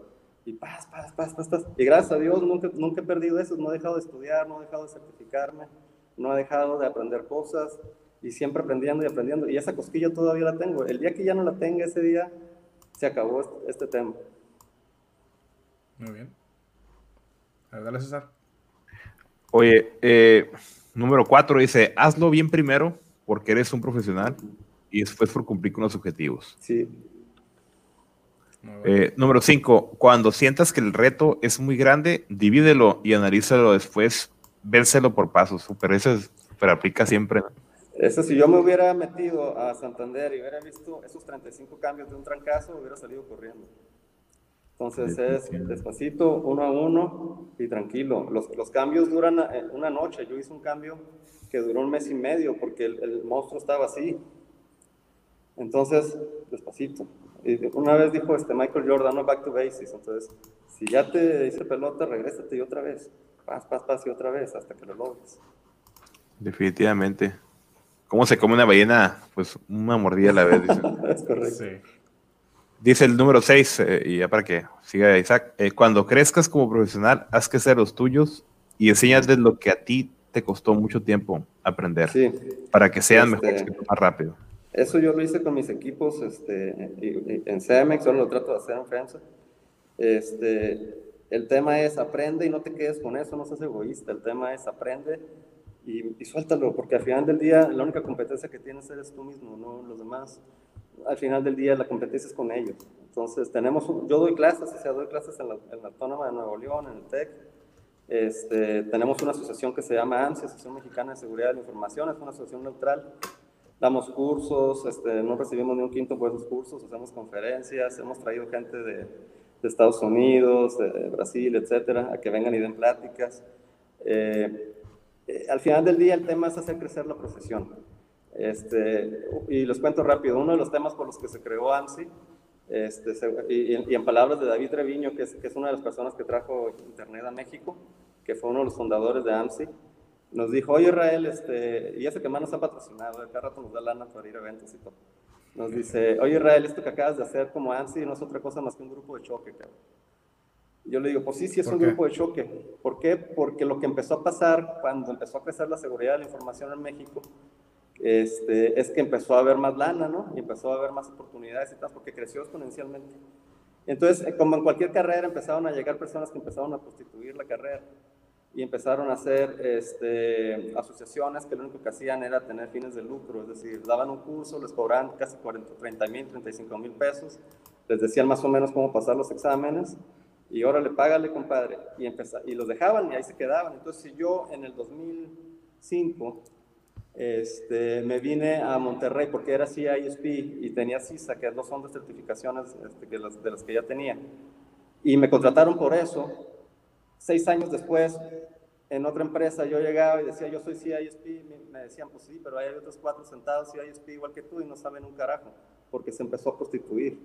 Speaker 4: Y paz, paz, paz, paz, paz. Y gracias a Dios nunca, nunca he perdido eso, no he dejado de estudiar, no he dejado de certificarme, no he dejado de aprender cosas y siempre aprendiendo y aprendiendo. Y esa cosquilla todavía la tengo. El día que ya no la tenga, ese día se acabó este, este tema.
Speaker 2: Muy bien. A ver, dale, César.
Speaker 3: Oye, eh, número cuatro dice, hazlo bien primero porque eres un profesional y después por cumplir con los objetivos.
Speaker 4: Sí.
Speaker 3: Eh, número cinco, cuando sientas que el reto es muy grande, divídelo y analízalo después, vénselo por pasos. Super, eso es- super aplica siempre.
Speaker 4: Eso si yo me hubiera metido a Santander y hubiera visto esos 35 cambios de un trancazo, hubiera salido corriendo. Entonces es despacito, uno a uno y tranquilo. Los, los cambios duran eh, una noche. Yo hice un cambio que duró un mes y medio porque el, el monstruo estaba así. Entonces, despacito. Y una vez dijo este Michael Jordan, no back to basics. Entonces, si ya te hice pelota, regrésate y otra vez. Paz, paz, paz y otra vez hasta que lo logres.
Speaker 3: Definitivamente. ¿Cómo se come una ballena? Pues una mordida a la vez. dice. [LAUGHS]
Speaker 4: es correcto.
Speaker 2: Sí.
Speaker 3: Dice el número 6, y ya para que siga Isaac, eh, cuando crezcas como profesional, haz que sean los tuyos y enséñales lo que a ti te costó mucho tiempo aprender,
Speaker 4: Sí.
Speaker 3: para que sean
Speaker 4: Este-
Speaker 3: mejores que más rápido.
Speaker 4: Eso yo lo hice con mis equipos este, y- y- en CEMEX, ahora lo trato de hacer en FEMSA. Este, el tema es aprende y no te quedes con eso, no seas egoísta. El tema es aprende y, y suéltalo, porque al final del día la única competencia que tienes eres tú mismo, no los demás. Al final del día la competencia es con ellos. Entonces, tenemos, yo doy clases, o sea, doy clases en la, en Autónoma de Nuevo León, en el TEC. Este, tenemos una asociación que se llama ANSI, Asociación Mexicana de Seguridad de la Información, es una asociación neutral damos cursos, este, no recibimos ni un quinto por esos cursos, hacemos conferencias, hemos traído gente de, de Estados Unidos, de Brasil, etcétera, a que vengan y den pláticas. Eh, eh, al final del día el tema es hacer crecer la profesión. Este, y les cuento rápido, uno de los temas por los que se creó AMSI, este, y, y en palabras de David Treviño, que es, que es una de las personas que trajo Internet a México, que fue uno de los fundadores de AMSI, nos dijo, oye Israel, este, y ese que más nos ha patrocinado, cada rato nos da lana para ir a eventos y todo. Nos dice, oye Israel, esto que acabas de hacer como ANSI no es otra cosa más que un grupo de choque, cabrón. Yo le digo, pues sí, sí es
Speaker 2: ¿Por
Speaker 4: un
Speaker 2: qué?
Speaker 4: grupo de choque. ¿Por qué? Porque lo que empezó a pasar cuando empezó a crecer la seguridad de la información en México, este, es que empezó a haber más lana, ¿no? Y empezó a haber más oportunidades y tal, porque creció exponencialmente. Entonces, eh, como en cualquier carrera, empezaron a llegar personas que empezaron a prostituir la carrera y empezaron a hacer este, asociaciones que lo único que hacían era tener fines de lucro, es decir, daban un curso, les cobraban casi 40, 30 mil, 35 mil pesos, les decían más o menos cómo pasar los exámenes Y órale, págale, compadre. Y, empezó, y los dejaban y ahí se quedaban. Entonces yo en el 2005 este, me vine a Monterrey porque era CISP y tenía CISA, que no son de certificaciones este, de las que ya tenía. Y me contrataron por eso. Seis años después, en otra empresa, yo llegaba y decía, yo soy CISP. Me decían, pues sí, pero hay otros cuatro sentados CISP igual que tú y no saben un carajo, porque se empezó a prostituir.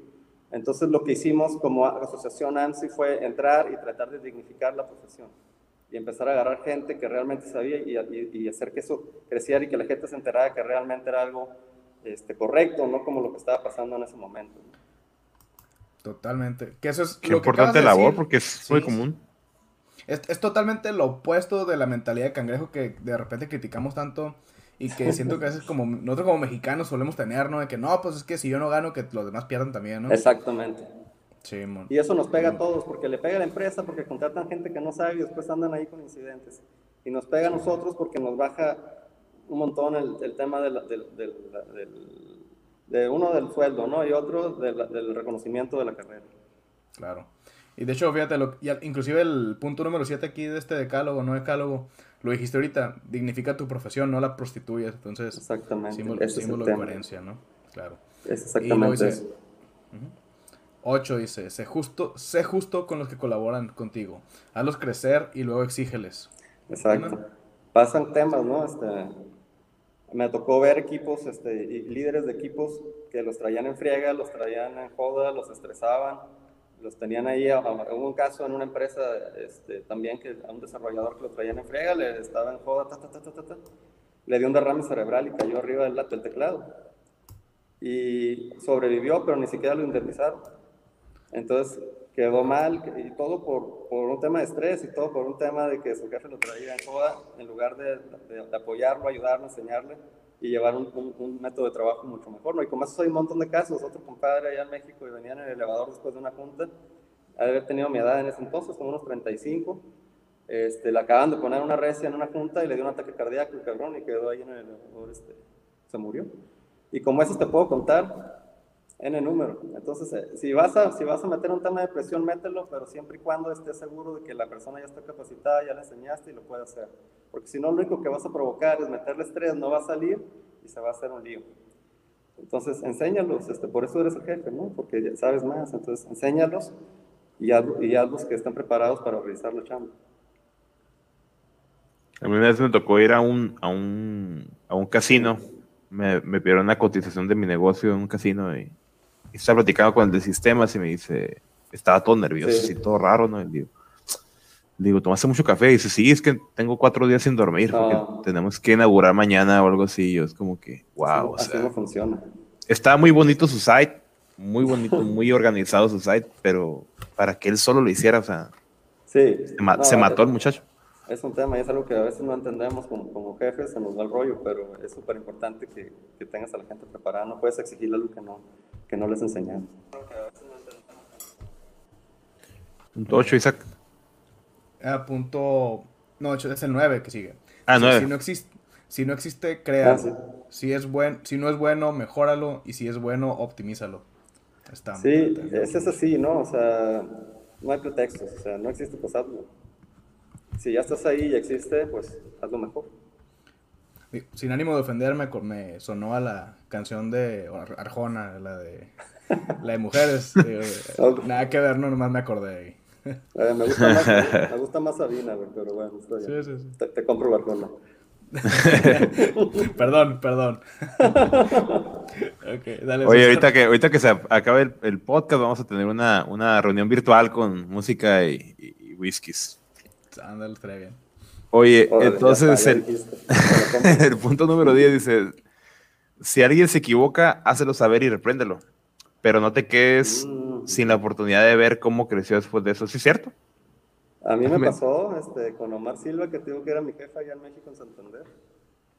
Speaker 4: Entonces, lo que hicimos como asociación ANSI fue entrar y tratar de dignificar la profesión y empezar a agarrar gente que realmente sabía y, y, hacer que eso creciera y que la gente se enterara que realmente era algo este, correcto, no como lo que estaba pasando en ese momento.
Speaker 2: Totalmente. Que eso es
Speaker 3: Qué lo importante labor porque es muy común.
Speaker 2: Es, es, totalmente lo opuesto de la mentalidad de cangrejo que de repente criticamos tanto y que [LAUGHS] siento que a veces como nosotros como mexicanos solemos tener, ¿no? De que no, pues es que si yo no gano, que los demás pierdan también, ¿no?
Speaker 4: Exactamente. Y eso nos pega a todos, porque le pega a la empresa, porque contratan gente que no sabe y después andan ahí con incidentes. Y nos pega a nosotros porque nos baja un montón el, tema de, de uno del sueldo, ¿no? Y otro del reconocimiento de la carrera.
Speaker 2: Claro. Y de hecho, fíjate, lo, inclusive el punto número 7 aquí de este decálogo, no decálogo, lo dijiste ahorita, dignifica tu profesión, no la prostituyes. Entonces,
Speaker 4: exactamente.
Speaker 2: símbolo, de coherencia, ¿no? Claro.
Speaker 4: Es exactamente eso.
Speaker 2: 8 dice, sé justo, sé justo con los que colaboran contigo. Hazlos crecer y luego exígeles.
Speaker 4: Exacto. Pasan temas, ¿no? Este, me tocó ver equipos, este, y líderes de equipos que los traían en friega, los traían en joda, los estresaban, los tenían ahí. Hubo un caso en una empresa este, también que a un desarrollador que lo traían en friega, le estaba en joda, le dio un derrame cerebral y cayó arriba del, del teclado. Y sobrevivió, pero ni siquiera lo indemnizaron. Entonces quedó mal y todo por, por, un tema de estrés y todo por un tema de que su jefe lo traía en joda en lugar de, de, apoyarlo, ayudarlo, enseñarle y llevar un, un, método de trabajo mucho mejor. ¿no? Y como eso hay un montón de casos, otro compadre allá en México y venía en el elevador después de una junta, de haber tenido mi edad en ese entonces, como unos 35, este, le acaban de poner una recia en una junta y le dio un ataque cardíaco el cabrón y quedó ahí en el elevador, este, se murió. Y como eso te puedo contar, el número. Entonces, eh, si, vas a, si vas a meter un tema de presión, mételo, pero siempre y cuando estés seguro de que la persona ya está capacitada, ya le enseñaste y lo puede hacer. Porque si no, lo único que vas a provocar es meterle estrés, no va a salir y se va a hacer un lío. Entonces, enséñalos, este, por eso eres el jefe, ¿no? Porque ya sabes más. Entonces, enséñalos y, haz, y hazlos que estén preparados para realizar la chamba.
Speaker 3: A mí una vez me tocó ir a un, a un, a un casino. Me, me pidieron una cotización de mi negocio en un casino y estaba platicando con el de sistemas y me dice, estaba todo nervioso, y todo raro, ¿no? Y digo, digo, ¿tomaste mucho café? Y dice, sí, es que tengo cuatro días sin dormir, porque ah. tenemos que inaugurar mañana o algo así. Y yo es como que, wow.
Speaker 4: así no funciona.
Speaker 3: Está muy bonito su site, muy bonito, muy organizado su site, pero para que él solo lo hiciera, o sea,
Speaker 4: sí.
Speaker 3: se, mató el muchacho.
Speaker 4: Es un tema y es algo que a veces no entendemos como, como jefes, se nos da el rollo, pero es súper importante que, que tengas a la gente preparada. No puedes exigirle algo que no, que no les enseñamos.
Speaker 3: Punto 8, Isaac.
Speaker 2: Ah, punto. No, es el 9 que sigue.
Speaker 3: Ah, 9.
Speaker 2: Si, no existe, si no existe, créalo. Ah, si, es buen, si no es bueno, mejóralo. Y si es bueno, optimízalo.
Speaker 4: Está sí, es, es así, ¿no? O sea, no hay pretextos. O sea, no existe, pues hazlo. Si ya estás ahí y existe, pues hazlo mejor.
Speaker 2: Sin ánimo de ofenderme, me sonó a la canción de Arjona, la de, la de mujeres. [LAUGHS] nada que ver, no, nomás me acordé.
Speaker 4: Eh, me, gusta más, me gusta más Sabina, pero bueno, estoy sí, sí, sí. Te, te, compro Arjona. [LAUGHS]
Speaker 2: perdón, perdón.
Speaker 3: okay, dale, Oye, ahorita que, ahorita que se acabe el, podcast, vamos a tener una, una reunión virtual con música y, y, whiskies.
Speaker 2: Ándale, estaría bien.
Speaker 3: Oye, entonces [LAUGHS] el, punto número 10 dice, si alguien se equivoca, hácelo saber y repréndelo, pero no te quedes mm. sin la oportunidad de ver cómo creció después de eso, ¿sí es cierto?
Speaker 4: A mí me pasó este, con Omar Silva, que tuvo que era mi jefa allá en México, en Santander.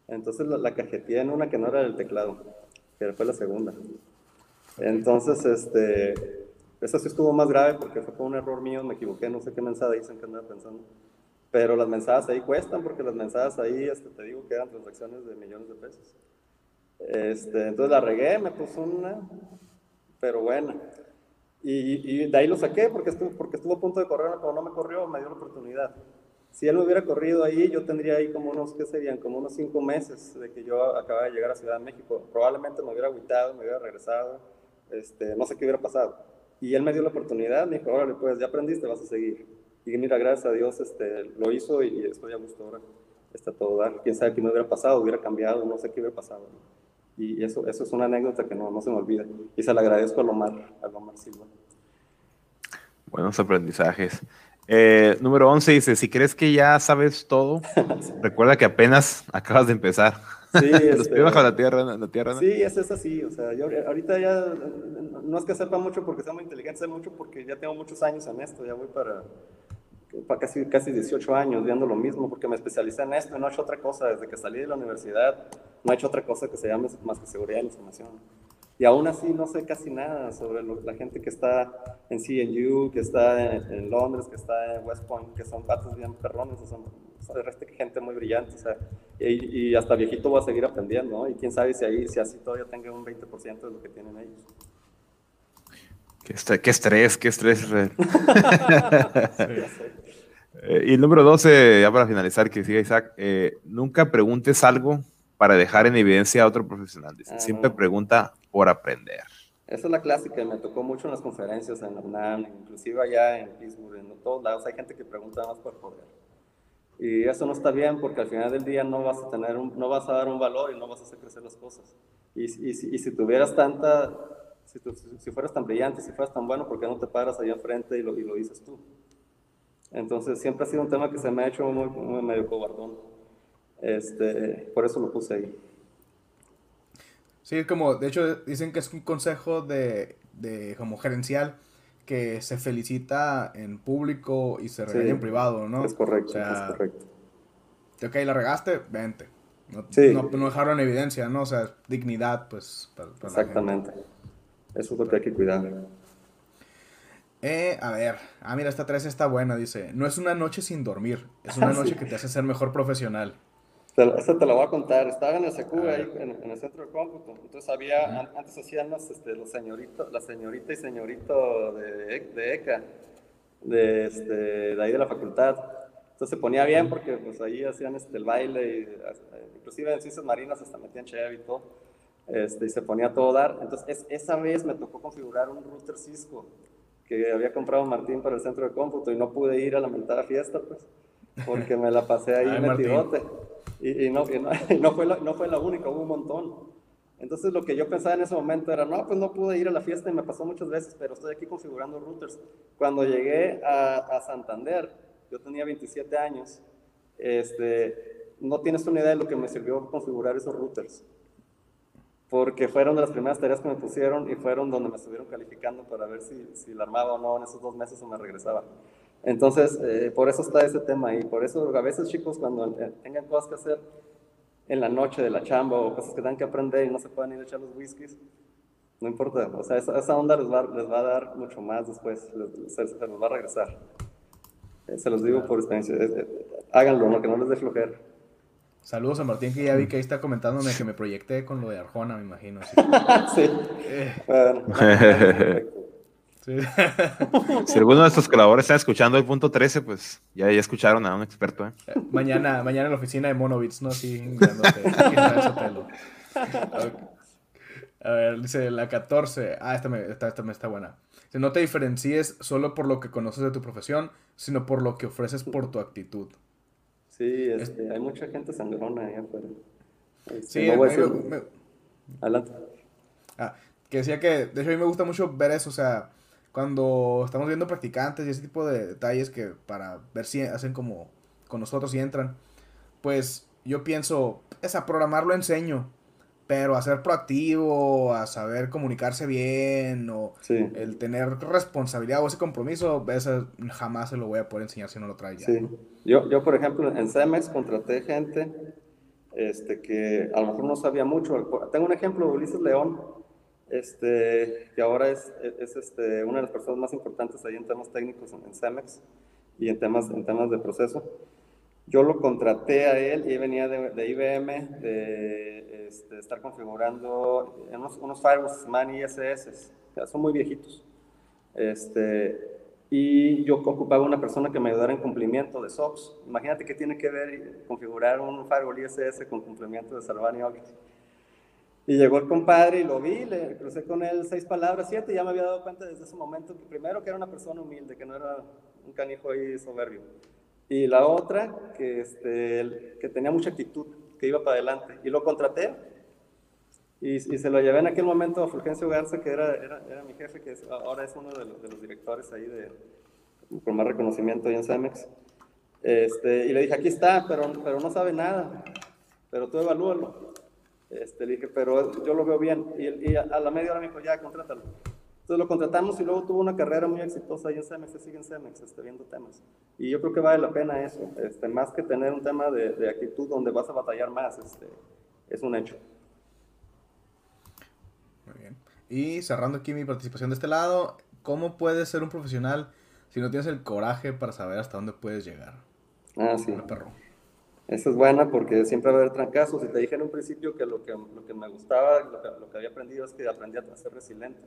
Speaker 4: Entonces la, la cajeteé en una que no era del teclado, que fue la segunda. Entonces, este, esa sí estuvo más grave porque fue por un error mío, me equivoqué, no sé qué mensaje dicen que andaba pensando. Pero las mensajes ahí cuestan porque las mensajes ahí, este, te digo que eran transacciones de millones de pesos. Este, entonces la regué, me puso una, pero buena. Y, de ahí lo saqué porque estuvo, porque estuvo a punto de correr, pero no me corrió, me dio la oportunidad. Si él me hubiera corrido ahí, yo tendría ahí como unos, ¿qué serían? Como unos cinco meses de que yo acababa de llegar a Ciudad de México. Probablemente me hubiera agüitado, me hubiera regresado, este, no sé qué hubiera pasado. Y él me dio la oportunidad, me dijo, órale, pues ya aprendiste, vas a seguir. Y mira, gracias a Dios este, lo hizo y, estoy a gusto ahora. Está todo dar. Quién sabe qué me hubiera pasado, hubiera cambiado, no sé qué hubiera pasado. Y eso, eso es una anécdota que no, no se me olvida. Y se la agradezco a Lomar, a Lomar Silva.
Speaker 3: Buenos aprendizajes. Eh, número 11 dice, si crees que ya sabes todo, [LAUGHS] recuerda que apenas acabas de empezar. Sí, [LAUGHS] Los este, bajo la tierra, la tierra
Speaker 4: Sí, eso es así. O sea, yo ahorita ya no es que sepa mucho porque sea muy inteligente, sé mucho porque ya tengo muchos años en esto. Ya voy para, para casi, casi 18 años viendo lo mismo porque me especialicé en esto y no he hecho otra cosa. Desde que salí de la universidad, no he hecho otra cosa que se llame más que seguridad de la información. Y aún así no sé casi nada sobre la gente que está en CNU, que está en, Londres, que está en West Point, que son patos bien perrones, o son, sea, gente muy brillante, o sea, y, hasta viejito voy a seguir aprendiendo, ¿no? Y quién sabe si ahí, si así todavía tenga un 20% de lo que tienen ellos.
Speaker 3: Qué, estrés, qué estrés. [LAUGHS] Eh, y el número 12, ya para finalizar, que siga Isaac, eh, nunca preguntes algo para dejar en evidencia a otro profesional. Dice, ah, siempre pregunta por aprender.
Speaker 4: Esa es la clásica, me tocó mucho en las conferencias en UNAM, inclusive allá en Pittsburgh, en todos lados hay gente que pregunta más por poder. Y eso no está bien porque al final del día no vas a, tener no vas a dar un valor y no vas a hacer crecer las cosas. Y, y, y si tuvieras tanta, si, si, fueras tan brillante, si fueras tan bueno, ¿por qué no te paras ahí enfrente y lo, y lo dices tú? Entonces siempre ha sido un tema que se me ha hecho muy, muy medio cobardón. Este, por eso lo puse ahí.
Speaker 2: Sí, como, de hecho, dicen que es un consejo de, de como gerencial que se felicita en público y se regaña en privado, ¿no?
Speaker 4: Es correcto, es correcto.
Speaker 2: Ok, la regaste, vente. No, no, dejaron evidencia, ¿no? O sea, dignidad, pues.
Speaker 4: Exactamente. Eso es lo que hay que cuidar.
Speaker 2: Eh, a ver, ah, mira, esta 3 está buena, dice. No es una noche sin dormir, es [LAUGHS] una noche que te hace ser mejor profesional.
Speaker 4: Esta te la voy a contar. Estaba en el SQ, ahí en, el centro de cómputo. Entonces había, antes hacían los, este, los señoritos, la señorita y señorito de, de ECA, de, este, de ahí de la facultad. Entonces se ponía bien porque pues ahí hacían este, el baile, y, inclusive en ciencias marinas hasta metían cheve y todo. Este, y se ponía a todo dar. Entonces esa vez me tocó configurar un router Cisco que había comprado Martín para el centro de cómputo y no pude ir a la mentada fiesta, pues, porque me la pasé ahí metidote. Y, no, [LAUGHS] no, fue la, no fue la única, hubo un montón. Entonces lo que yo pensaba en ese momento era, no, pues no pude ir a la fiesta y me pasó muchas veces, pero estoy aquí configurando routers. Cuando llegué a, a Santander, yo tenía 27 años, este, no tienes una idea de lo que me sirvió configurar esos routers. Porque fueron de las primeras tareas que me pusieron y fueron donde me estuvieron calificando para ver si, si la armaba o no en esos dos meses o me regresaba. Entonces, eh, por eso está ese tema y por eso a veces chicos cuando eh, tengan cosas que hacer en la noche de la chamba o cosas que tengan que aprender y no se puedan ir a echar los whiskies, no importa, o sea, esa, onda les va, les va, a dar mucho más después, se, les va a regresar. Eh, se los digo por experiencia, háganlo, no, que no les dé flojera.
Speaker 2: Saludos a Martín, que ya vi que ahí está comentándome que me proyecté con lo de Arjona, me imagino. [LAUGHS]
Speaker 4: sí. Bueno, [LAUGHS] [LAUGHS]
Speaker 3: si alguno de estos colaboradores está escuchando el punto 13, pues ya, ya escucharon a un experto. ¿eh?
Speaker 2: Eh, mañana, mañana en la oficina de Monovits, ¿no? Así, A ver, dice la 14. Ah, esta me, esta, esta me está buena. Dice, no te diferencies solo por lo que conoces de tu profesión, sino por lo que ofreces por tu actitud.
Speaker 4: Sí, este, hay mucha gente sangrona ahí afuera.
Speaker 2: Este, sí, me, Adelante. Ah, que decía que, de hecho, a mí me gusta mucho ver eso, o sea, cuando estamos viendo practicantes y ese tipo de detalles que para ver si hacen como con nosotros y entran, pues yo pienso, es a programar lo enseño, pero a ser proactivo, a saber comunicarse bien, o el tener responsabilidad o ese compromiso, ese jamás se lo voy a poder enseñar si no lo trae ya.
Speaker 4: Sí. Yo, yo, por ejemplo, en CEMEX contraté gente este, que a lo mejor no sabía mucho. Tengo un ejemplo, Ulises León, este, que ahora es, es este, una de las personas más importantes ahí en temas técnicos en, Cemex y en temas, en temas de proceso. Yo lo contraté a él y venía de, de IBM de este, estar configurando unos, unos firewalls MAN ISS, son muy viejitos. Este, y yo ocupaba una persona que me ayudara en cumplimiento de SOX. Imagínate qué tiene que ver configurar un firewall ISS con cumplimiento de Salvani Object. Y llegó el compadre y lo vi, le crucé con él seis palabras, siete, y ya me había dado cuenta desde ese momento que primero que era una persona humilde, que no era un canijo ahí soberbio. Y la otra, que, este, que tenía mucha actitud, que iba para adelante. Y lo contraté y, y, se lo llevé en aquel momento a Fulgencio Garza, que era, era, era mi jefe, que ahora es uno de los, de los, directores ahí de, con más reconocimiento ahí en Cemex. Este, y le dije, aquí está, pero, pero no sabe nada, pero tú evalúalo. Este, le dije, pero yo lo veo bien. Y, y a, a, la media hora me dijo, ya, contrátalo. Entonces lo contratamos y luego tuvo una carrera muy exitosa ahí en Cemex, sigue en Cemex, este, viendo temas. Y yo creo que vale la pena eso, este, más que tener un tema de, de actitud donde vas a batallar más, este, es un hecho.
Speaker 2: Muy bien. Y cerrando aquí mi participación de este lado, ¿cómo puedes ser un profesional si no tienes el coraje para saber hasta dónde puedes llegar?
Speaker 4: Ah, sí.
Speaker 2: perro.
Speaker 4: Esa es buena porque siempre va a haber trancazos. Y te dije en un principio que lo que, lo que me gustaba, lo que, lo que, había aprendido es que aprendí a ser resiliente.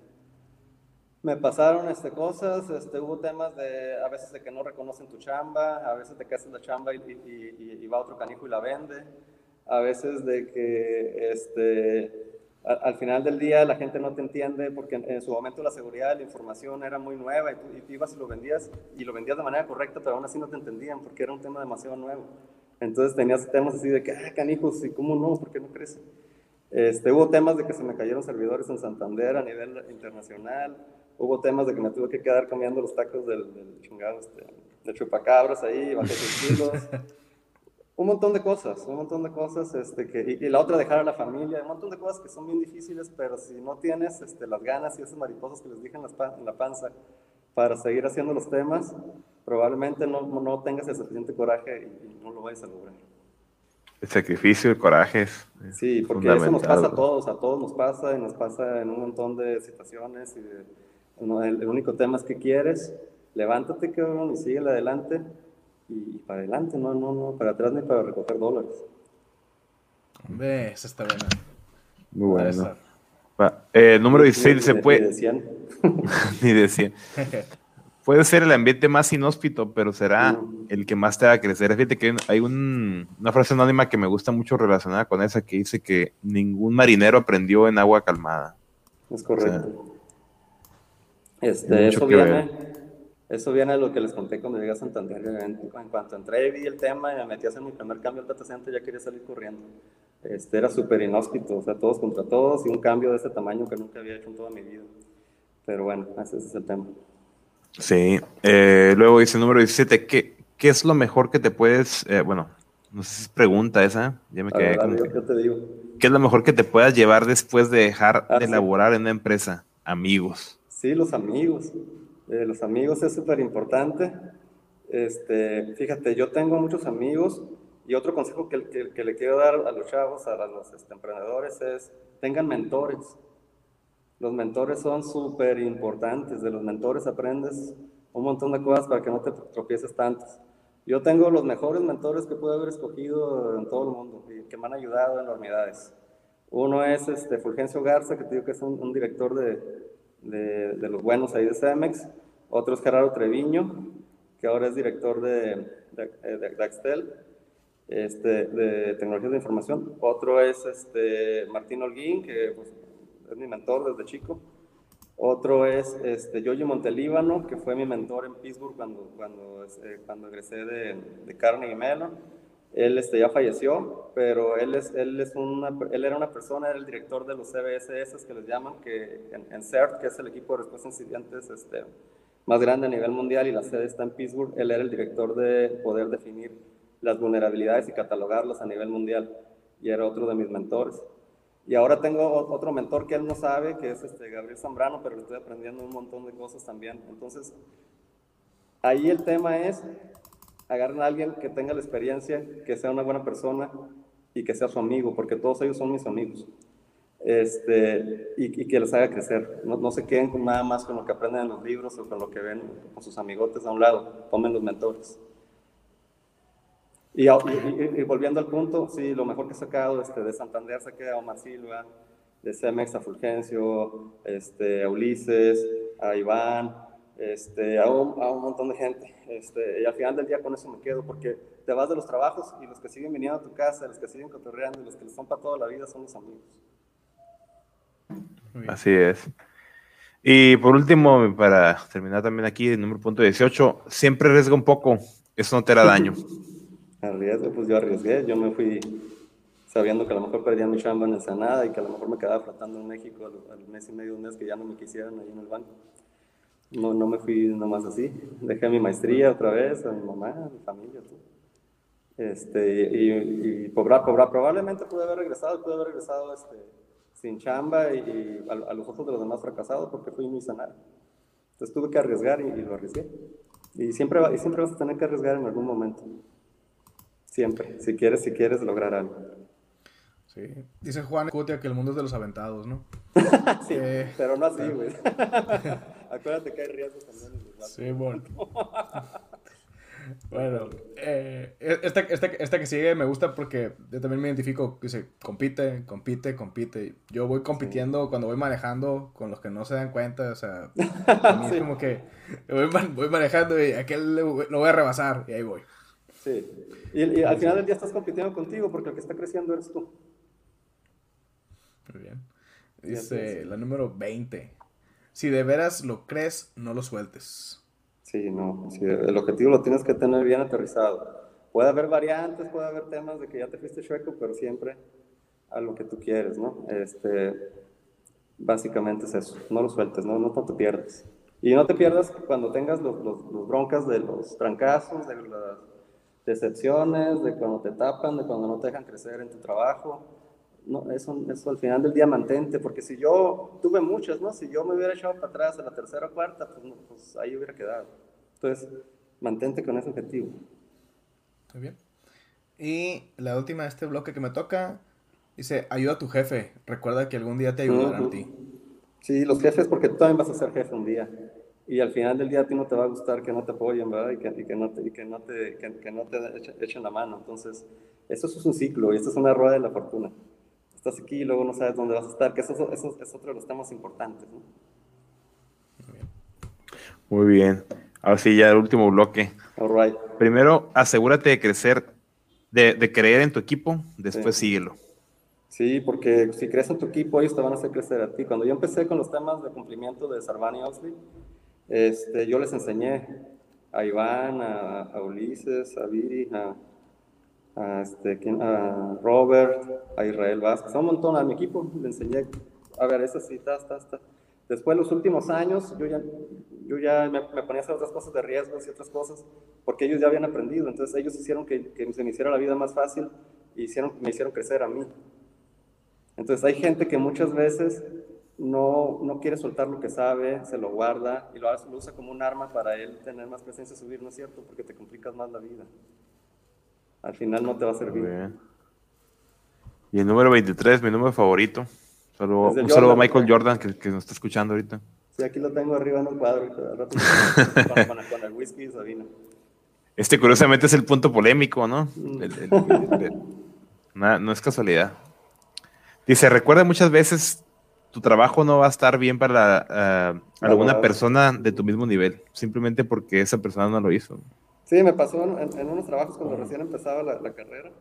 Speaker 4: Me pasaron este, cosas, este, hubo temas de a veces de que no reconocen tu chamba, a veces de que la chamba y, y, y, va otro canijo y la vende, a veces de que este, al final del día la gente no te entiende porque en, en, su momento la seguridad, la información era muy nueva y tú, ibas y lo vendías y lo vendías de manera correcta, pero aún así no te entendían porque era un tema demasiado nuevo. Entonces tenías temas así de que, ah, canijos, ¿y cómo no? ¿Por qué no crece? Este, hubo temas de que se me cayeron servidores en Santander a nivel internacional, hubo temas de que me tuve que quedar cambiando los tacos del, del chingado, este, de chupacabras ahí, bajé kilos. [LAUGHS] un montón de cosas, un montón de cosas, este, que, y, y, la otra dejar a la familia, un montón de cosas que son bien difíciles, pero si no tienes este, las ganas y esas mariposas que les dije en, las, en la panza para seguir haciendo los temas, probablemente no, no tengas el suficiente coraje y, y, no lo vayas a lograr.
Speaker 3: El sacrificio, el coraje es
Speaker 4: Sí, porque eso nos pasa a todos, a todos nos pasa, y nos pasa en un montón de situaciones, y de, no, el, el, único tema es que quieres, levántate, cabrón, y sigue adelante, y para adelante, no, no, no, para atrás ni para recoger dólares.
Speaker 2: Hombre, esa está buena.
Speaker 3: Muy bueno. Eh, número 16 se puede. [LAUGHS]
Speaker 4: Ni decían.
Speaker 3: ni decían. Puede ser el ambiente más inhóspito, pero será el que más te haga crecer. Fíjate que hay un, una frase anónima que me gusta mucho relacionada con esa que dice que ningún marinero aprendió en agua calmada.
Speaker 4: Es correcto. O sea, este, eso viene. Eso viene a lo que les conté cuando llegué a Santander. En, en cuanto entré vi el tema y me metí a hacer mi primer cambio al data center, ya quería salir corriendo. Este, era súper inhóspito, o sea, todos contra todos y un cambio de ese tamaño que nunca había hecho en toda mi vida. Pero bueno, ese es el tema.
Speaker 3: Sí, eh, luego dice número 17, ¿qué, ¿qué es lo mejor que te puedes, eh, bueno, no sé si es pregunta esa, ya me quedé.
Speaker 4: Ver, como yo, yo te digo.
Speaker 3: ¿Qué es lo mejor que te puedas llevar después de dejar ah, de sí. elaborar en una empresa? Amigos.
Speaker 4: Sí, los amigos. Eh, los amigos es súper importante. Este, fíjate, yo tengo muchos amigos y otro consejo que, que, que le quiero dar a los chavos, a los este, emprendedores es, tengan mentores. Los mentores son súper importantes. De los mentores aprendes un montón de cosas para que no te tropieces tantos. Yo tengo los mejores mentores que pude haber escogido en todo el mundo y que me han ayudado enormidades. Uno es este, Fulgencio Garza, que te digo que es un, un director de, de, de, los buenos ahí de Cemex. Otro es Gerardo Treviño, que ahora es director de, de Axtel, este, de tecnologías de información. Otro es este, Martín Holguín, que pues, es mi mentor desde chico. Otro es este, Yoyi Montelíbano, que fue mi mentor en Pittsburgh cuando, cuando, eh, cuando egresé de, de Carnegie Mellon. Él este, ya falleció, pero él, es, él, es una, él era una persona, era el director de los CBSS que les llaman, que en, en CERT, que es el equipo de respuesta a incidentes este, más grande a nivel mundial y la sede está en Pittsburgh, él era el director de poder definir las vulnerabilidades y catalogarlas a nivel mundial y era otro de mis mentores. Y ahora tengo otro mentor que él no sabe, que es este Gabriel Zambrano, pero le estoy aprendiendo un montón de cosas también. Entonces, ahí el tema es, agarren a alguien que tenga la experiencia, que sea una buena persona y que sea su amigo, porque todos ellos son mis amigos. Este, y, y que les haga crecer. No, no, se queden con nada más con lo que aprenden en los libros o con lo que ven con sus amigotes a un lado. Tomen los mentores. Y, y, y, volviendo al punto, sí, lo mejor que he sacado este, de Santander saqué a Omar Silva, de Cemex a Fulgencio, este, a Ulises, a Iván, este, a, un, a un montón de gente. Este, y al final del día con eso me quedo, porque te vas de los trabajos y los que siguen viniendo a tu casa, los que siguen cotorreando y los que les son para toda la vida son los amigos.
Speaker 3: Así es. Y por último, para terminar también aquí, el número punto 18, siempre arriesga un poco, eso no te hará daño. [LAUGHS]
Speaker 4: Arriesgo, pues yo arriesgué, yo me fui sabiendo que a lo mejor perdía mi chamba en Ensenada y que a lo mejor me quedaba flotando en México al, al mes y medio, un mes que ya no me quisieran ahí en el banco. No, no me fui nomás así. Dejé mi maestría otra vez, a mi mamá, a mi familia, todo. Este, y, y cobrar. Probablemente pude haber regresado, pude haber regresado este, sin chamba y, y a, a, los ojos de los demás fracasado porque fui muy sanado. Entonces tuve que arriesgar y, y, lo arriesgué. Y siempre, y siempre vas a tener que arriesgar en algún momento. Siempre, si quieres, si quieres lograr algo.
Speaker 2: Sí. Dice Juan Cutia que el mundo es de los aventados, ¿no? [LAUGHS]
Speaker 4: sí, eh, pero no así, güey. [LAUGHS] Acuérdate que hay riesgos también. En los
Speaker 2: sí, bueno. [LAUGHS] bueno, eh, esta, esta, esta, que sigue me gusta porque yo también me identifico, dice, compite, compite, compite. Yo voy compitiendo sí. cuando voy manejando con los que no se dan cuenta, o sea, a mí sí. es como que voy, voy manejando y aquel lo voy a rebasar y ahí voy.
Speaker 4: Sí, y, y al final del día estás compitiendo contigo porque el que está creciendo eres tú.
Speaker 2: Muy bien. Dice la número 20. Si de veras lo crees, no lo sueltes.
Speaker 4: Sí, no. Sí, el objetivo lo tienes que tener bien aterrizado. Puede haber variantes, puede haber temas de que ya te fuiste chueco, pero siempre a lo que tú quieres, ¿no? Este, básicamente es eso. No lo sueltes, no, no te pierdas. Y no te pierdas cuando tengas los, los, los broncas de los trancazos, de las decepciones, de cuando te tapan, de cuando no te dejan crecer en tu trabajo no, eso, eso al final del día mantente, porque si yo tuve muchas, ¿no? Si yo me hubiera echado para atrás a la tercera o cuarta, pues, no, pues ahí hubiera quedado. Entonces, mantente con ese objetivo.
Speaker 2: Muy bien. Y la última de este bloque que me toca dice, ayuda a tu jefe, recuerda que algún día te ayudarán uh -huh. a ti.
Speaker 4: Sí, los jefes, porque tú también vas a ser jefe un día. Y al final del día a ti no te va a gustar que no te apoyen, ¿verdad? Y que, y que no te, y que no te, que, que no te echen, la mano. Entonces, eso es un ciclo y esto es una rueda de la fortuna estás aquí y luego no sabes dónde vas a estar, que eso, eso es otro de los temas importantes. ¿no?
Speaker 3: Muy bien. Ahora sí, ya el último bloque.
Speaker 4: All right.
Speaker 3: Primero, asegúrate de crecer, de, de creer en tu equipo, después
Speaker 4: Sí.
Speaker 3: síguelo.
Speaker 4: Sí, porque si crees en tu equipo, ellos te van a hacer crecer a ti. Cuando yo empecé con los temas de cumplimiento de Sarvani y Oxley, este, yo les enseñé a Iván, a, Ulises, a Viri, a, este, a Robert, a Israel Vázquez, a un montón, a mi equipo, le enseñé, a ver, esas citas, tas, tas. Después, los últimos años, yo ya, yo ya me, ponía a hacer otras cosas de riesgos y otras cosas, porque ellos ya habían aprendido, entonces ellos hicieron que, se me hiciera la vida más fácil y me hicieron crecer a mí. Entonces hay gente que muchas veces no, no quiere soltar lo que sabe, se lo guarda y lo, lo usa como un arma para él tener más presencia y subir, ¿no es cierto? Porque te complicas más la vida al final no te va a servir.
Speaker 3: Bien. Y el número 23, mi número favorito. Solo, un saludo a Michael Jordan que, que, nos está escuchando ahorita.
Speaker 4: Sí, aquí lo tengo arriba en un cuadro. [LAUGHS] Con, con, con, el whisky y Sabina.
Speaker 3: Este curiosamente es el punto polémico, ¿no? Mm. El, el, el, no, no es casualidad. Dice, recuerda muchas veces tu trabajo no va a estar bien para uh, alguna persona de tu mismo nivel, simplemente porque esa persona no lo hizo.
Speaker 4: Sí, me pasó en, en unos trabajos cuando recién empezaba la, la, carrera,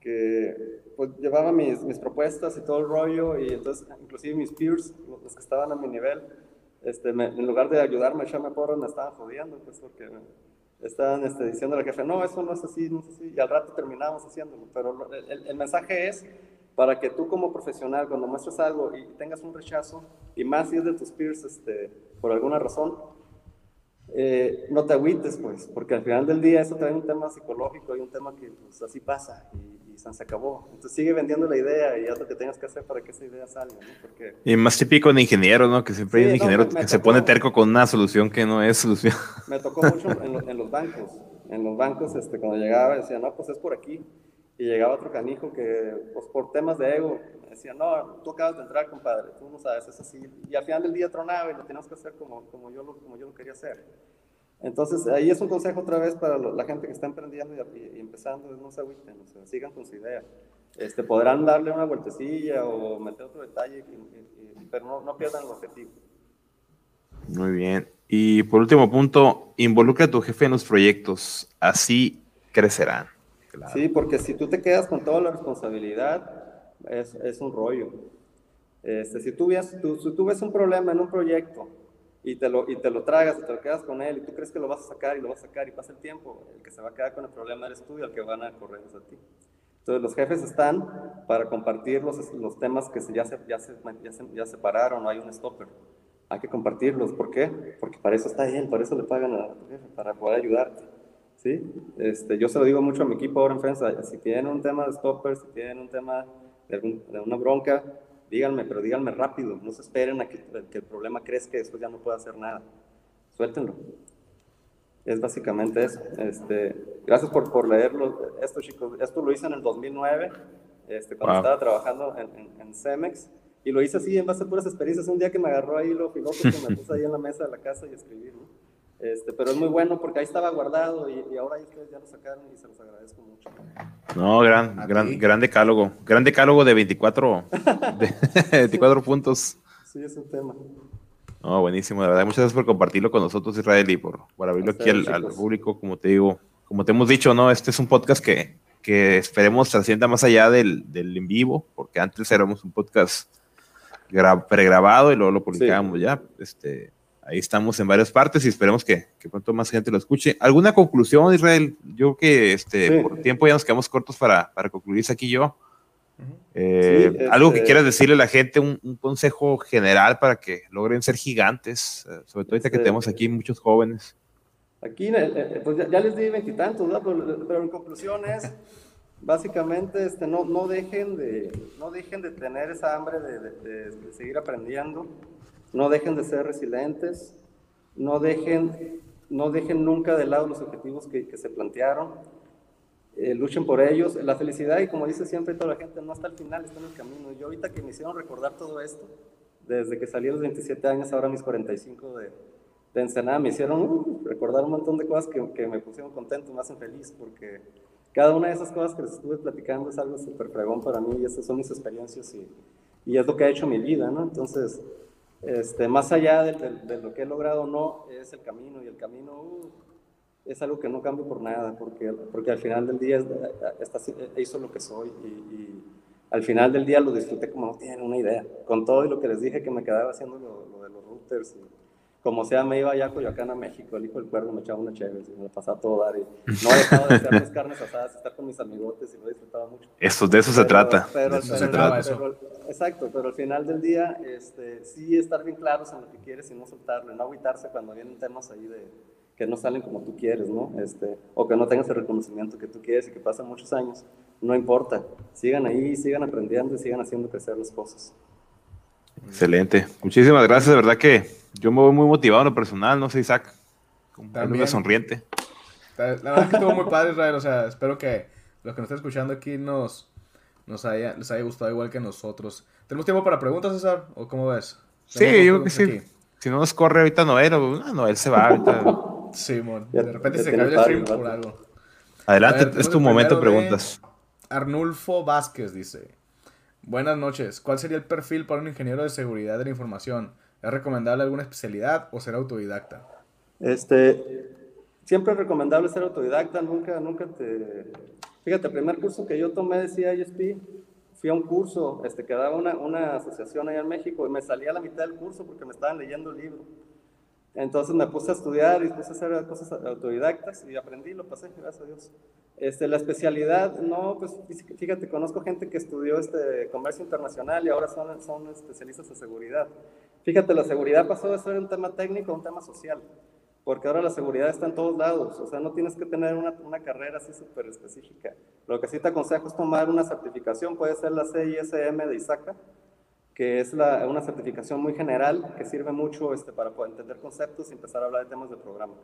Speaker 4: que pues llevaba mis, mis, propuestas y todo el rollo, y entonces inclusive mis peers, los que estaban a mi nivel, este, me, en lugar de ayudarme a echarme porras, me estaban jodiendo, pues porque estaban este, diciendo al jefe, no, eso no es así, no es así, y al rato terminamos haciéndolo, pero el, el mensaje es para que tú como profesional, cuando muestres algo y tengas un rechazo, y más si es de tus peers este, por alguna razón, eh, no te agüites, pues, porque al final del día eso trae un tema psicológico y un tema que pues, así pasa y, y se acabó. Entonces sigue vendiendo la idea y haz lo que tengas que hacer para que esa idea salga, ¿no? Porque...
Speaker 3: Y más típico de ingeniero, ¿no? Que siempre sí, hay un ingeniero no, me, me que tocó, se pone terco con una solución que no es solución.
Speaker 4: Me tocó mucho en, lo, en los bancos. En los bancos, este, cuando llegaba, decía, no, pues es por aquí. Y llegaba otro canijo que, pues por temas de ego, decía, no, tú acabas de entrar, compadre, tú no sabes, es así. Y al final del día tronaba y lo tenías que hacer como, como, yo, lo, como yo lo quería hacer. Entonces, ahí es un consejo otra vez para lo, la gente que está emprendiendo y, y, y, empezando, no se agüiten, o sea, sigan con su idea. Este, podrán darle una vueltecilla o meter otro detalle, pero no, no pierdan el objetivo.
Speaker 3: Muy bien. Y por último punto, involucra a tu jefe en los proyectos, así crecerán.
Speaker 4: Sí, porque si tú te quedas con toda la responsabilidad, es, es un rollo. Este, si, tú ves, tú, si tú ves un problema en un proyecto y te, lo, y te lo tragas y te lo quedas con él y tú crees que lo vas a sacar y lo vas a sacar y pasa el tiempo, el que se va a quedar con el problema eres tú y el que van a correr es a ti. Entonces los jefes están para compartir los, los temas que ya, se, ya, se, ya, se, ya separaron, no hay un stopper. Hay que compartirlos. ¿Por qué? Porque para eso está él, para eso le pagan a tu jefe, para poder ayudarte. ¿Sí? Este, yo se lo digo mucho a mi equipo ahora en Fensa, si tienen un tema de stopper, si tienen un tema de, de una bronca, díganme, pero díganme rápido, no se esperen a que, que, el problema crezca y después ya no pueda hacer nada. Suéltenlo. Es básicamente eso. Este, gracias por, por leerlo. Esto, chicos, esto lo hice en el 2009, este, cuando estaba trabajando en, en, en, Cemex, y lo hice así en base a puras experiencias. Un día que me agarró ahí lo que me [LAUGHS] puse ahí en la mesa de la casa y escribí, ¿no? Este, pero es muy bueno porque ahí estaba guardado y, y, ahora ustedes ya lo sacaron y se los agradezco mucho.
Speaker 3: No, gran, gran, gran decálogo. Gran decálogo de 24, [LAUGHS] de 24 puntos.
Speaker 4: Sí, es un tema.
Speaker 3: No, buenísimo, de verdad. Muchas gracias por compartirlo con nosotros, Israel, y por, por abrirlo aquí al, al, público. Como te digo, como te hemos dicho, ¿no? Este es un podcast que, que esperemos trascienda más allá del, del en vivo, porque antes éramos un podcast pregrabado y luego lo publicábamos sí. ya. Este, ahí estamos en varias partes y esperemos que, que, pronto más gente lo escuche. ¿Alguna conclusión, Israel? Yo creo que este, sí. por tiempo ya nos quedamos cortos para, para concluir aquí yo. Eh, sí, algo que quieras decirle a la gente, un, un, consejo general para que logren ser gigantes, eh, sobre todo ahorita que tenemos aquí muchos jóvenes.
Speaker 4: Aquí, eh, pues ya, ya les di veintitantos, ¿no? pero, pero, en conclusión es, básicamente, este, no, no, dejen de, no dejen de tener esa hambre de, de, de seguir aprendiendo, no dejen de ser resilientes, no dejen, no dejen nunca de lado los objetivos que, que se plantearon, eh, luchen por ellos. La felicidad, y como dice siempre toda la gente, no está al final, está en el camino. Yo ahorita que me hicieron recordar todo esto, desde que salí a los 27 años, ahora mis 45 de, de Ensenada, me hicieron uh, recordar un montón de cosas que, que, me pusieron contento, me hacen feliz, porque cada una de esas cosas que les estuve platicando es algo súper fregón para mí, y esas son mis experiencias, y, y, es lo que ha hecho mi vida, ¿no? Entonces, este, más allá de, lo que he logrado o no, es el camino, y el camino... Uh, es algo que no cambio por nada, porque, porque al final del día esta, hizo lo que soy y, al final del día lo disfruté como no tienen una idea. Con todo y lo que les dije que me quedaba haciendo lo, de los routers, como sea, me iba allá a Coyoacán, a México, el hijo del cuervo me echaba una chévere y me pasaba todo dar y no dejaba de hacer mis carnes asadas, estar con mis amigotes y lo disfrutaba mucho.
Speaker 3: Eso, de eso pero, se trata.
Speaker 4: Pero,
Speaker 3: de
Speaker 4: eso pero, se trata. Pero, exacto, pero al final del día, este, sí estar bien claros en lo que quieres y no soltarlo, no agüitarse cuando vienen temas ahí de que no salen como tú quieres, ¿no? Este, o que no tengas el reconocimiento que tú quieres y que pasan muchos años, no importa, sigan ahí, sigan aprendiendo y sigan haciendo crecer las cosas.
Speaker 3: Excelente, muchísimas gracias, de verdad que yo me voy muy motivado en lo personal, no sé, Isaac, con una sonriente.
Speaker 2: La, verdad que estuvo muy padre, Israel, o sea, espero que los que nos estén escuchando aquí nos, nos haya, les haya gustado igual que nosotros. ¿Tenemos tiempo para preguntas, César? ¿O cómo ves?
Speaker 3: Sí, yo creo que sí. Aquí? Si no nos corre ahorita Noel, no, Noel se va ahorita.
Speaker 2: Sí, mon. De repente se cayó el stream por algo.
Speaker 3: Adelante, ver, es tu momento de preguntas.
Speaker 2: Arnulfo Vázquez dice: Buenas noches. ¿Cuál sería el perfil para un ingeniero de seguridad de la información? ¿Es recomendable alguna especialidad o ser autodidacta?
Speaker 4: Este, siempre es recomendable ser autodidacta. Nunca, nunca te. Fíjate, el primer curso que yo tomé de CISP, fui a un curso este, que daba una, una asociación allá en México y me salía la mitad del curso porque me estaban leyendo el libro. Entonces me puse a estudiar y puse a hacer cosas autodidactas y aprendí, lo pasé, gracias a Dios. Este, la especialidad, no, pues fíjate, conozco gente que estudió este comercio internacional y ahora son, son especialistas en seguridad. Fíjate, la seguridad pasó de ser un tema técnico a un tema social, porque ahora la seguridad está en todos lados, o sea, no tienes que tener una, una carrera así súper específica. Lo que sí te aconsejo es tomar una certificación, puede ser la CISM de ISACA, que es la, una certificación muy general que sirve mucho este, para poder entender conceptos y empezar a hablar de temas de programa.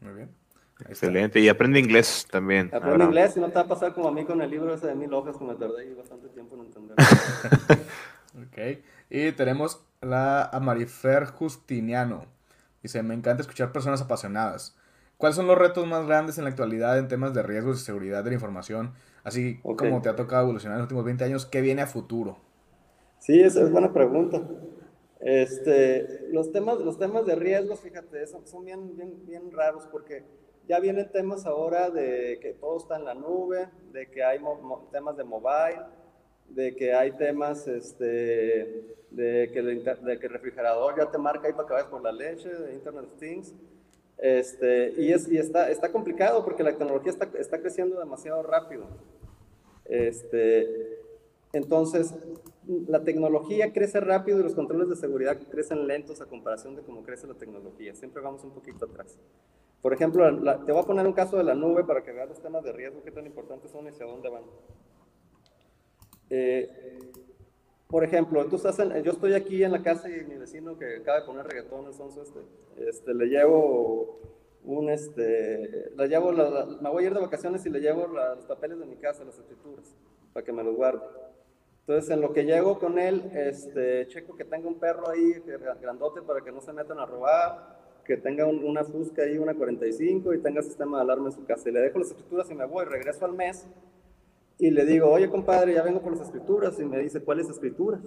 Speaker 2: Muy bien.
Speaker 3: Excelente. Y aprende inglés también.
Speaker 4: Aprende Ahora. inglés y no te va a pasar como a mí con el libro ese de mil hojas que me tardé ahí bastante tiempo en entender. [LAUGHS]
Speaker 2: ok. Y tenemos la a Marifer Justiniano. Dice, me encanta escuchar personas apasionadas. ¿Cuáles son los retos más grandes en la actualidad en temas de riesgos y seguridad de la información? Así okay. como te ha tocado evolucionar en los últimos 20 años, ¿qué viene a futuro?
Speaker 4: Sí, esa es buena pregunta. Este, los, temas, los temas de riesgos, fíjate, son, son bien, bien, bien raros porque ya vienen temas ahora de que todo está en la nube, de que hay temas de mobile, de que hay temas este, de, que el, de que el refrigerador ya te marca ahí para que vayas por la leche, de Internet of Things. Este, y es, y está, está complicado porque la tecnología está, está creciendo demasiado rápido. Este, entonces, la tecnología crece rápido y los controles de seguridad crecen lentos a comparación de cómo crece la tecnología. Siempre vamos un poquito atrás. Por ejemplo, te voy a poner un caso de la nube para que veas los temas de riesgo, qué tan importantes son y hacia dónde van. Eh, por ejemplo, tú estás yo estoy aquí en la casa y mi vecino que acaba de poner reggaetón, este, este, le llevo un, este, le llevo, me voy a ir de vacaciones y le llevo los papeles de mi casa, las escrituras, para que me los guarde. Entonces, en lo que llego con él, este, checo que tenga un perro ahí grandote para que no se metan a robar, que tenga una Fusca ahí, una 45 y tenga sistema de alarma en su casa. Y le dejo las escrituras y me voy, regreso al mes y le digo, oye compadre, ya vengo por las escrituras. Y me dice, ¿cuáles escrituras?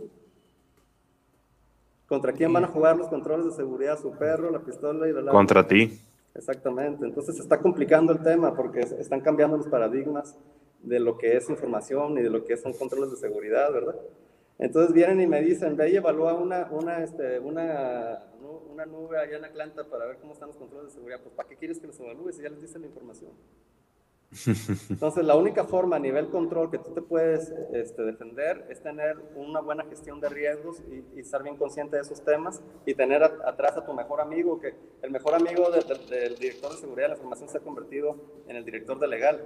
Speaker 4: ¿Contra quién van a jugar los controles de seguridad? ¿Su perro, la pistola y la
Speaker 3: Contra ti.
Speaker 4: Exactamente. Entonces se está complicando el tema porque están cambiando los paradigmas de lo que es información y de lo que son controles de seguridad, ¿verdad? Entonces vienen y me dicen, ve y evalúa una, una, este, una, una nube allá en Atlanta para ver cómo están los controles de seguridad. Pues, ¿para qué quieres que los evalúes si ya les dicen la información? [LAUGHS] Entonces, la única forma a nivel control que tú te puedes este, defender es tener una buena gestión de riesgos y, estar bien consciente de esos temas y tener atrás a tu mejor amigo, que el mejor amigo del director de seguridad de la información se ha convertido en el director de legal.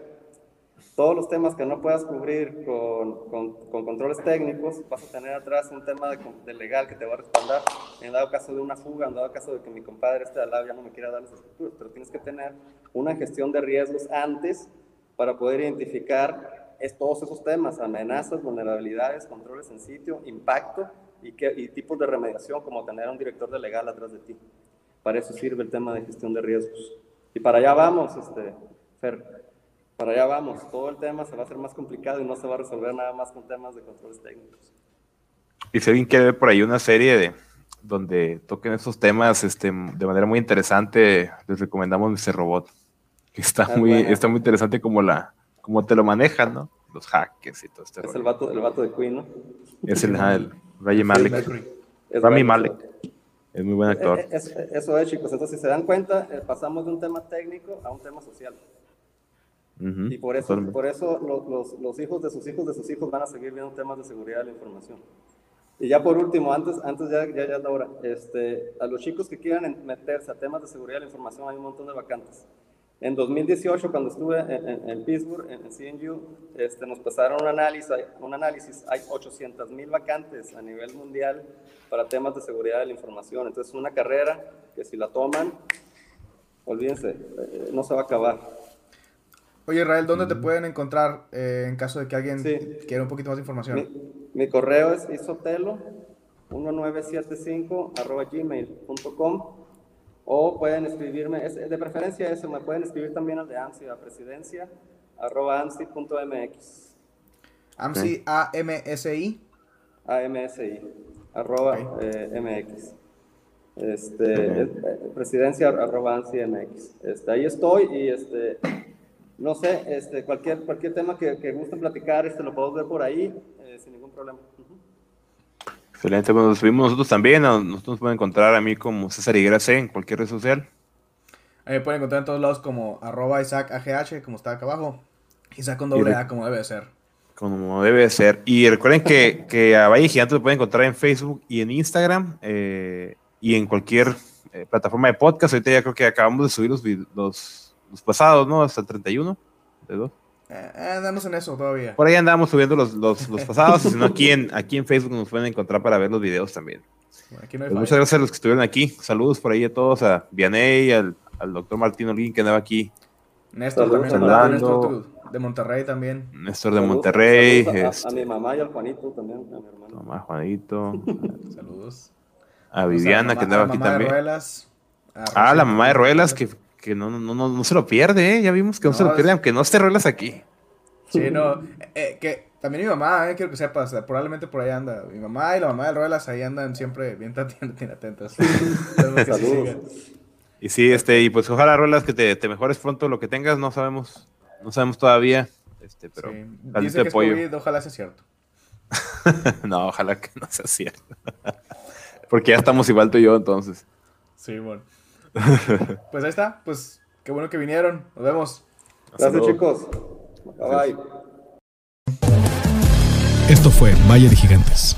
Speaker 4: Todos los temas que no puedas cubrir con, con, controles técnicos, vas a tener atrás un tema de, legal que te va a respaldar en dado caso de una fuga, en dado caso de que mi compadre este de al lado ya no me quiera dar las estructuras, pero tienes que tener una gestión de riesgos antes para poder identificar todos esos temas, amenazas, vulnerabilidades, controles en sitio, impacto y, qué, y tipos de remediación, como tener un director de legal atrás de ti. Para eso sirve el tema de gestión de riesgos. Y para allá vamos, este, Fer para allá vamos. Todo el tema se va a hacer más complicado y no se va a resolver nada más con temas de controles técnicos.
Speaker 3: Y si alguien quiere ver por ahí una serie de donde toquen esos temas este, de manera muy interesante, les recomendamos ese robot. Que está ah, muy, está muy interesante como la, como te lo manejan, ¿no? Los hackers y todo este
Speaker 4: Es el vato, el vato de Queen, ¿no?
Speaker 3: Es el, el Ray Malek. Rami Malek. Es muy buen actor.
Speaker 4: Eh, eh, eso es, chicos. Entonces, si se dan cuenta, eh, pasamos de un tema técnico a un tema social y por eso, por eso los, los, hijos de sus hijos de sus hijos van a seguir viendo temas de seguridad de la información. Y ya por último, antes, antes ya, ya, ya es la hora, este, a los chicos que quieran meterse a temas de seguridad de la información hay un montón de vacantes. En 2018, cuando estuve en, en, Pittsburgh, en, CNU, este, nos pasaron un análisis, un análisis, hay 800 mil vacantes a nivel mundial para temas de seguridad de la información. Entonces, una carrera que si la toman, olvídense, eh, no se va a acabar.
Speaker 2: Oye, Israel, ¿dónde te pueden encontrar eh, en caso de que alguien quiera un poquito más de información?
Speaker 4: Mi, correo es isotelo1975 gmail.com o pueden escribirme, de preferencia eso, me pueden escribir también al de ANSI, a presidencia, arroba ansi.mx.
Speaker 2: AMSI, A-M-S-I.
Speaker 4: A-M-S-I, arroba eh, MX. Este, eh, presidencia arroba ansi MX. Este, ahí estoy y este no sé, este, cualquier, cualquier tema que, que gusten platicar, este, lo podemos ver por ahí, eh, sin ningún problema.
Speaker 3: Excelente, bueno, nos subimos nosotros también, nosotros nos pueden encontrar a mí como César Higuera C en cualquier red social.
Speaker 2: Ahí me pueden encontrar en todos lados como arroba Isaac AGH, como está acá abajo. Isaac con doble A, como debe de ser.
Speaker 3: Como debe de ser. Y recuerden que, [LAUGHS] que a Valle Gigante lo pueden encontrar en Facebook y en Instagram eh, y en cualquier eh, plataforma de podcast. Ahorita ya creo que acabamos de subir los, los los pasados, ¿no? Hasta el 31 de dos.
Speaker 2: Eh, andamos en eso todavía.
Speaker 3: Por ahí andamos subiendo los, los, los pasados, sino aquí en, aquí en Facebook nos pueden encontrar para ver los videos también. Pues muchas gracias a los que estuvieron aquí. Saludos por ahí a todos, a Vianey, al, al doctor Martín Olguín que andaba aquí.
Speaker 2: Néstor también. Néstor de Monterrey también.
Speaker 3: Néstor de Monterrey.
Speaker 4: A, a, este mi mamá y al Juanito también, a mi hermano.
Speaker 3: Mamá, Juanito. [LAUGHS]
Speaker 2: Saludos.
Speaker 3: A Viviana que andaba aquí también. Ruelas, ah, la mamá de Ruelas que que no, no, no, no se lo pierde, ¿eh? Ya vimos que no, se lo pierde, aunque no esté Ruelas aquí.
Speaker 2: Sí, no, eh, que también mi mamá, eh, quiero que sepas, eh, probablemente por ahí anda. Mi mamá y la mamá del Roelas ahí andan siempre bien, [LAUGHS] atentas.
Speaker 4: Saludos.
Speaker 3: Y sí, este, y pues ojalá Rolas que te, te mejores pronto lo que tengas, no sabemos, no sabemos todavía. Este, pero
Speaker 2: Sí. Dice
Speaker 3: de
Speaker 2: que es
Speaker 3: pollo.
Speaker 2: COVID, ojalá sea cierto. [LAUGHS]
Speaker 3: no, ojalá que no sea cierto. [LAUGHS] Porque ya estamos igual tú y yo entonces.
Speaker 2: Sí, bueno. [LAUGHS] pues ahí está, pues qué bueno que vinieron. Nos vemos.
Speaker 4: Gracias,
Speaker 3: luego.
Speaker 4: chicos. Bye bye.
Speaker 5: Esto fue Valle de Gigantes.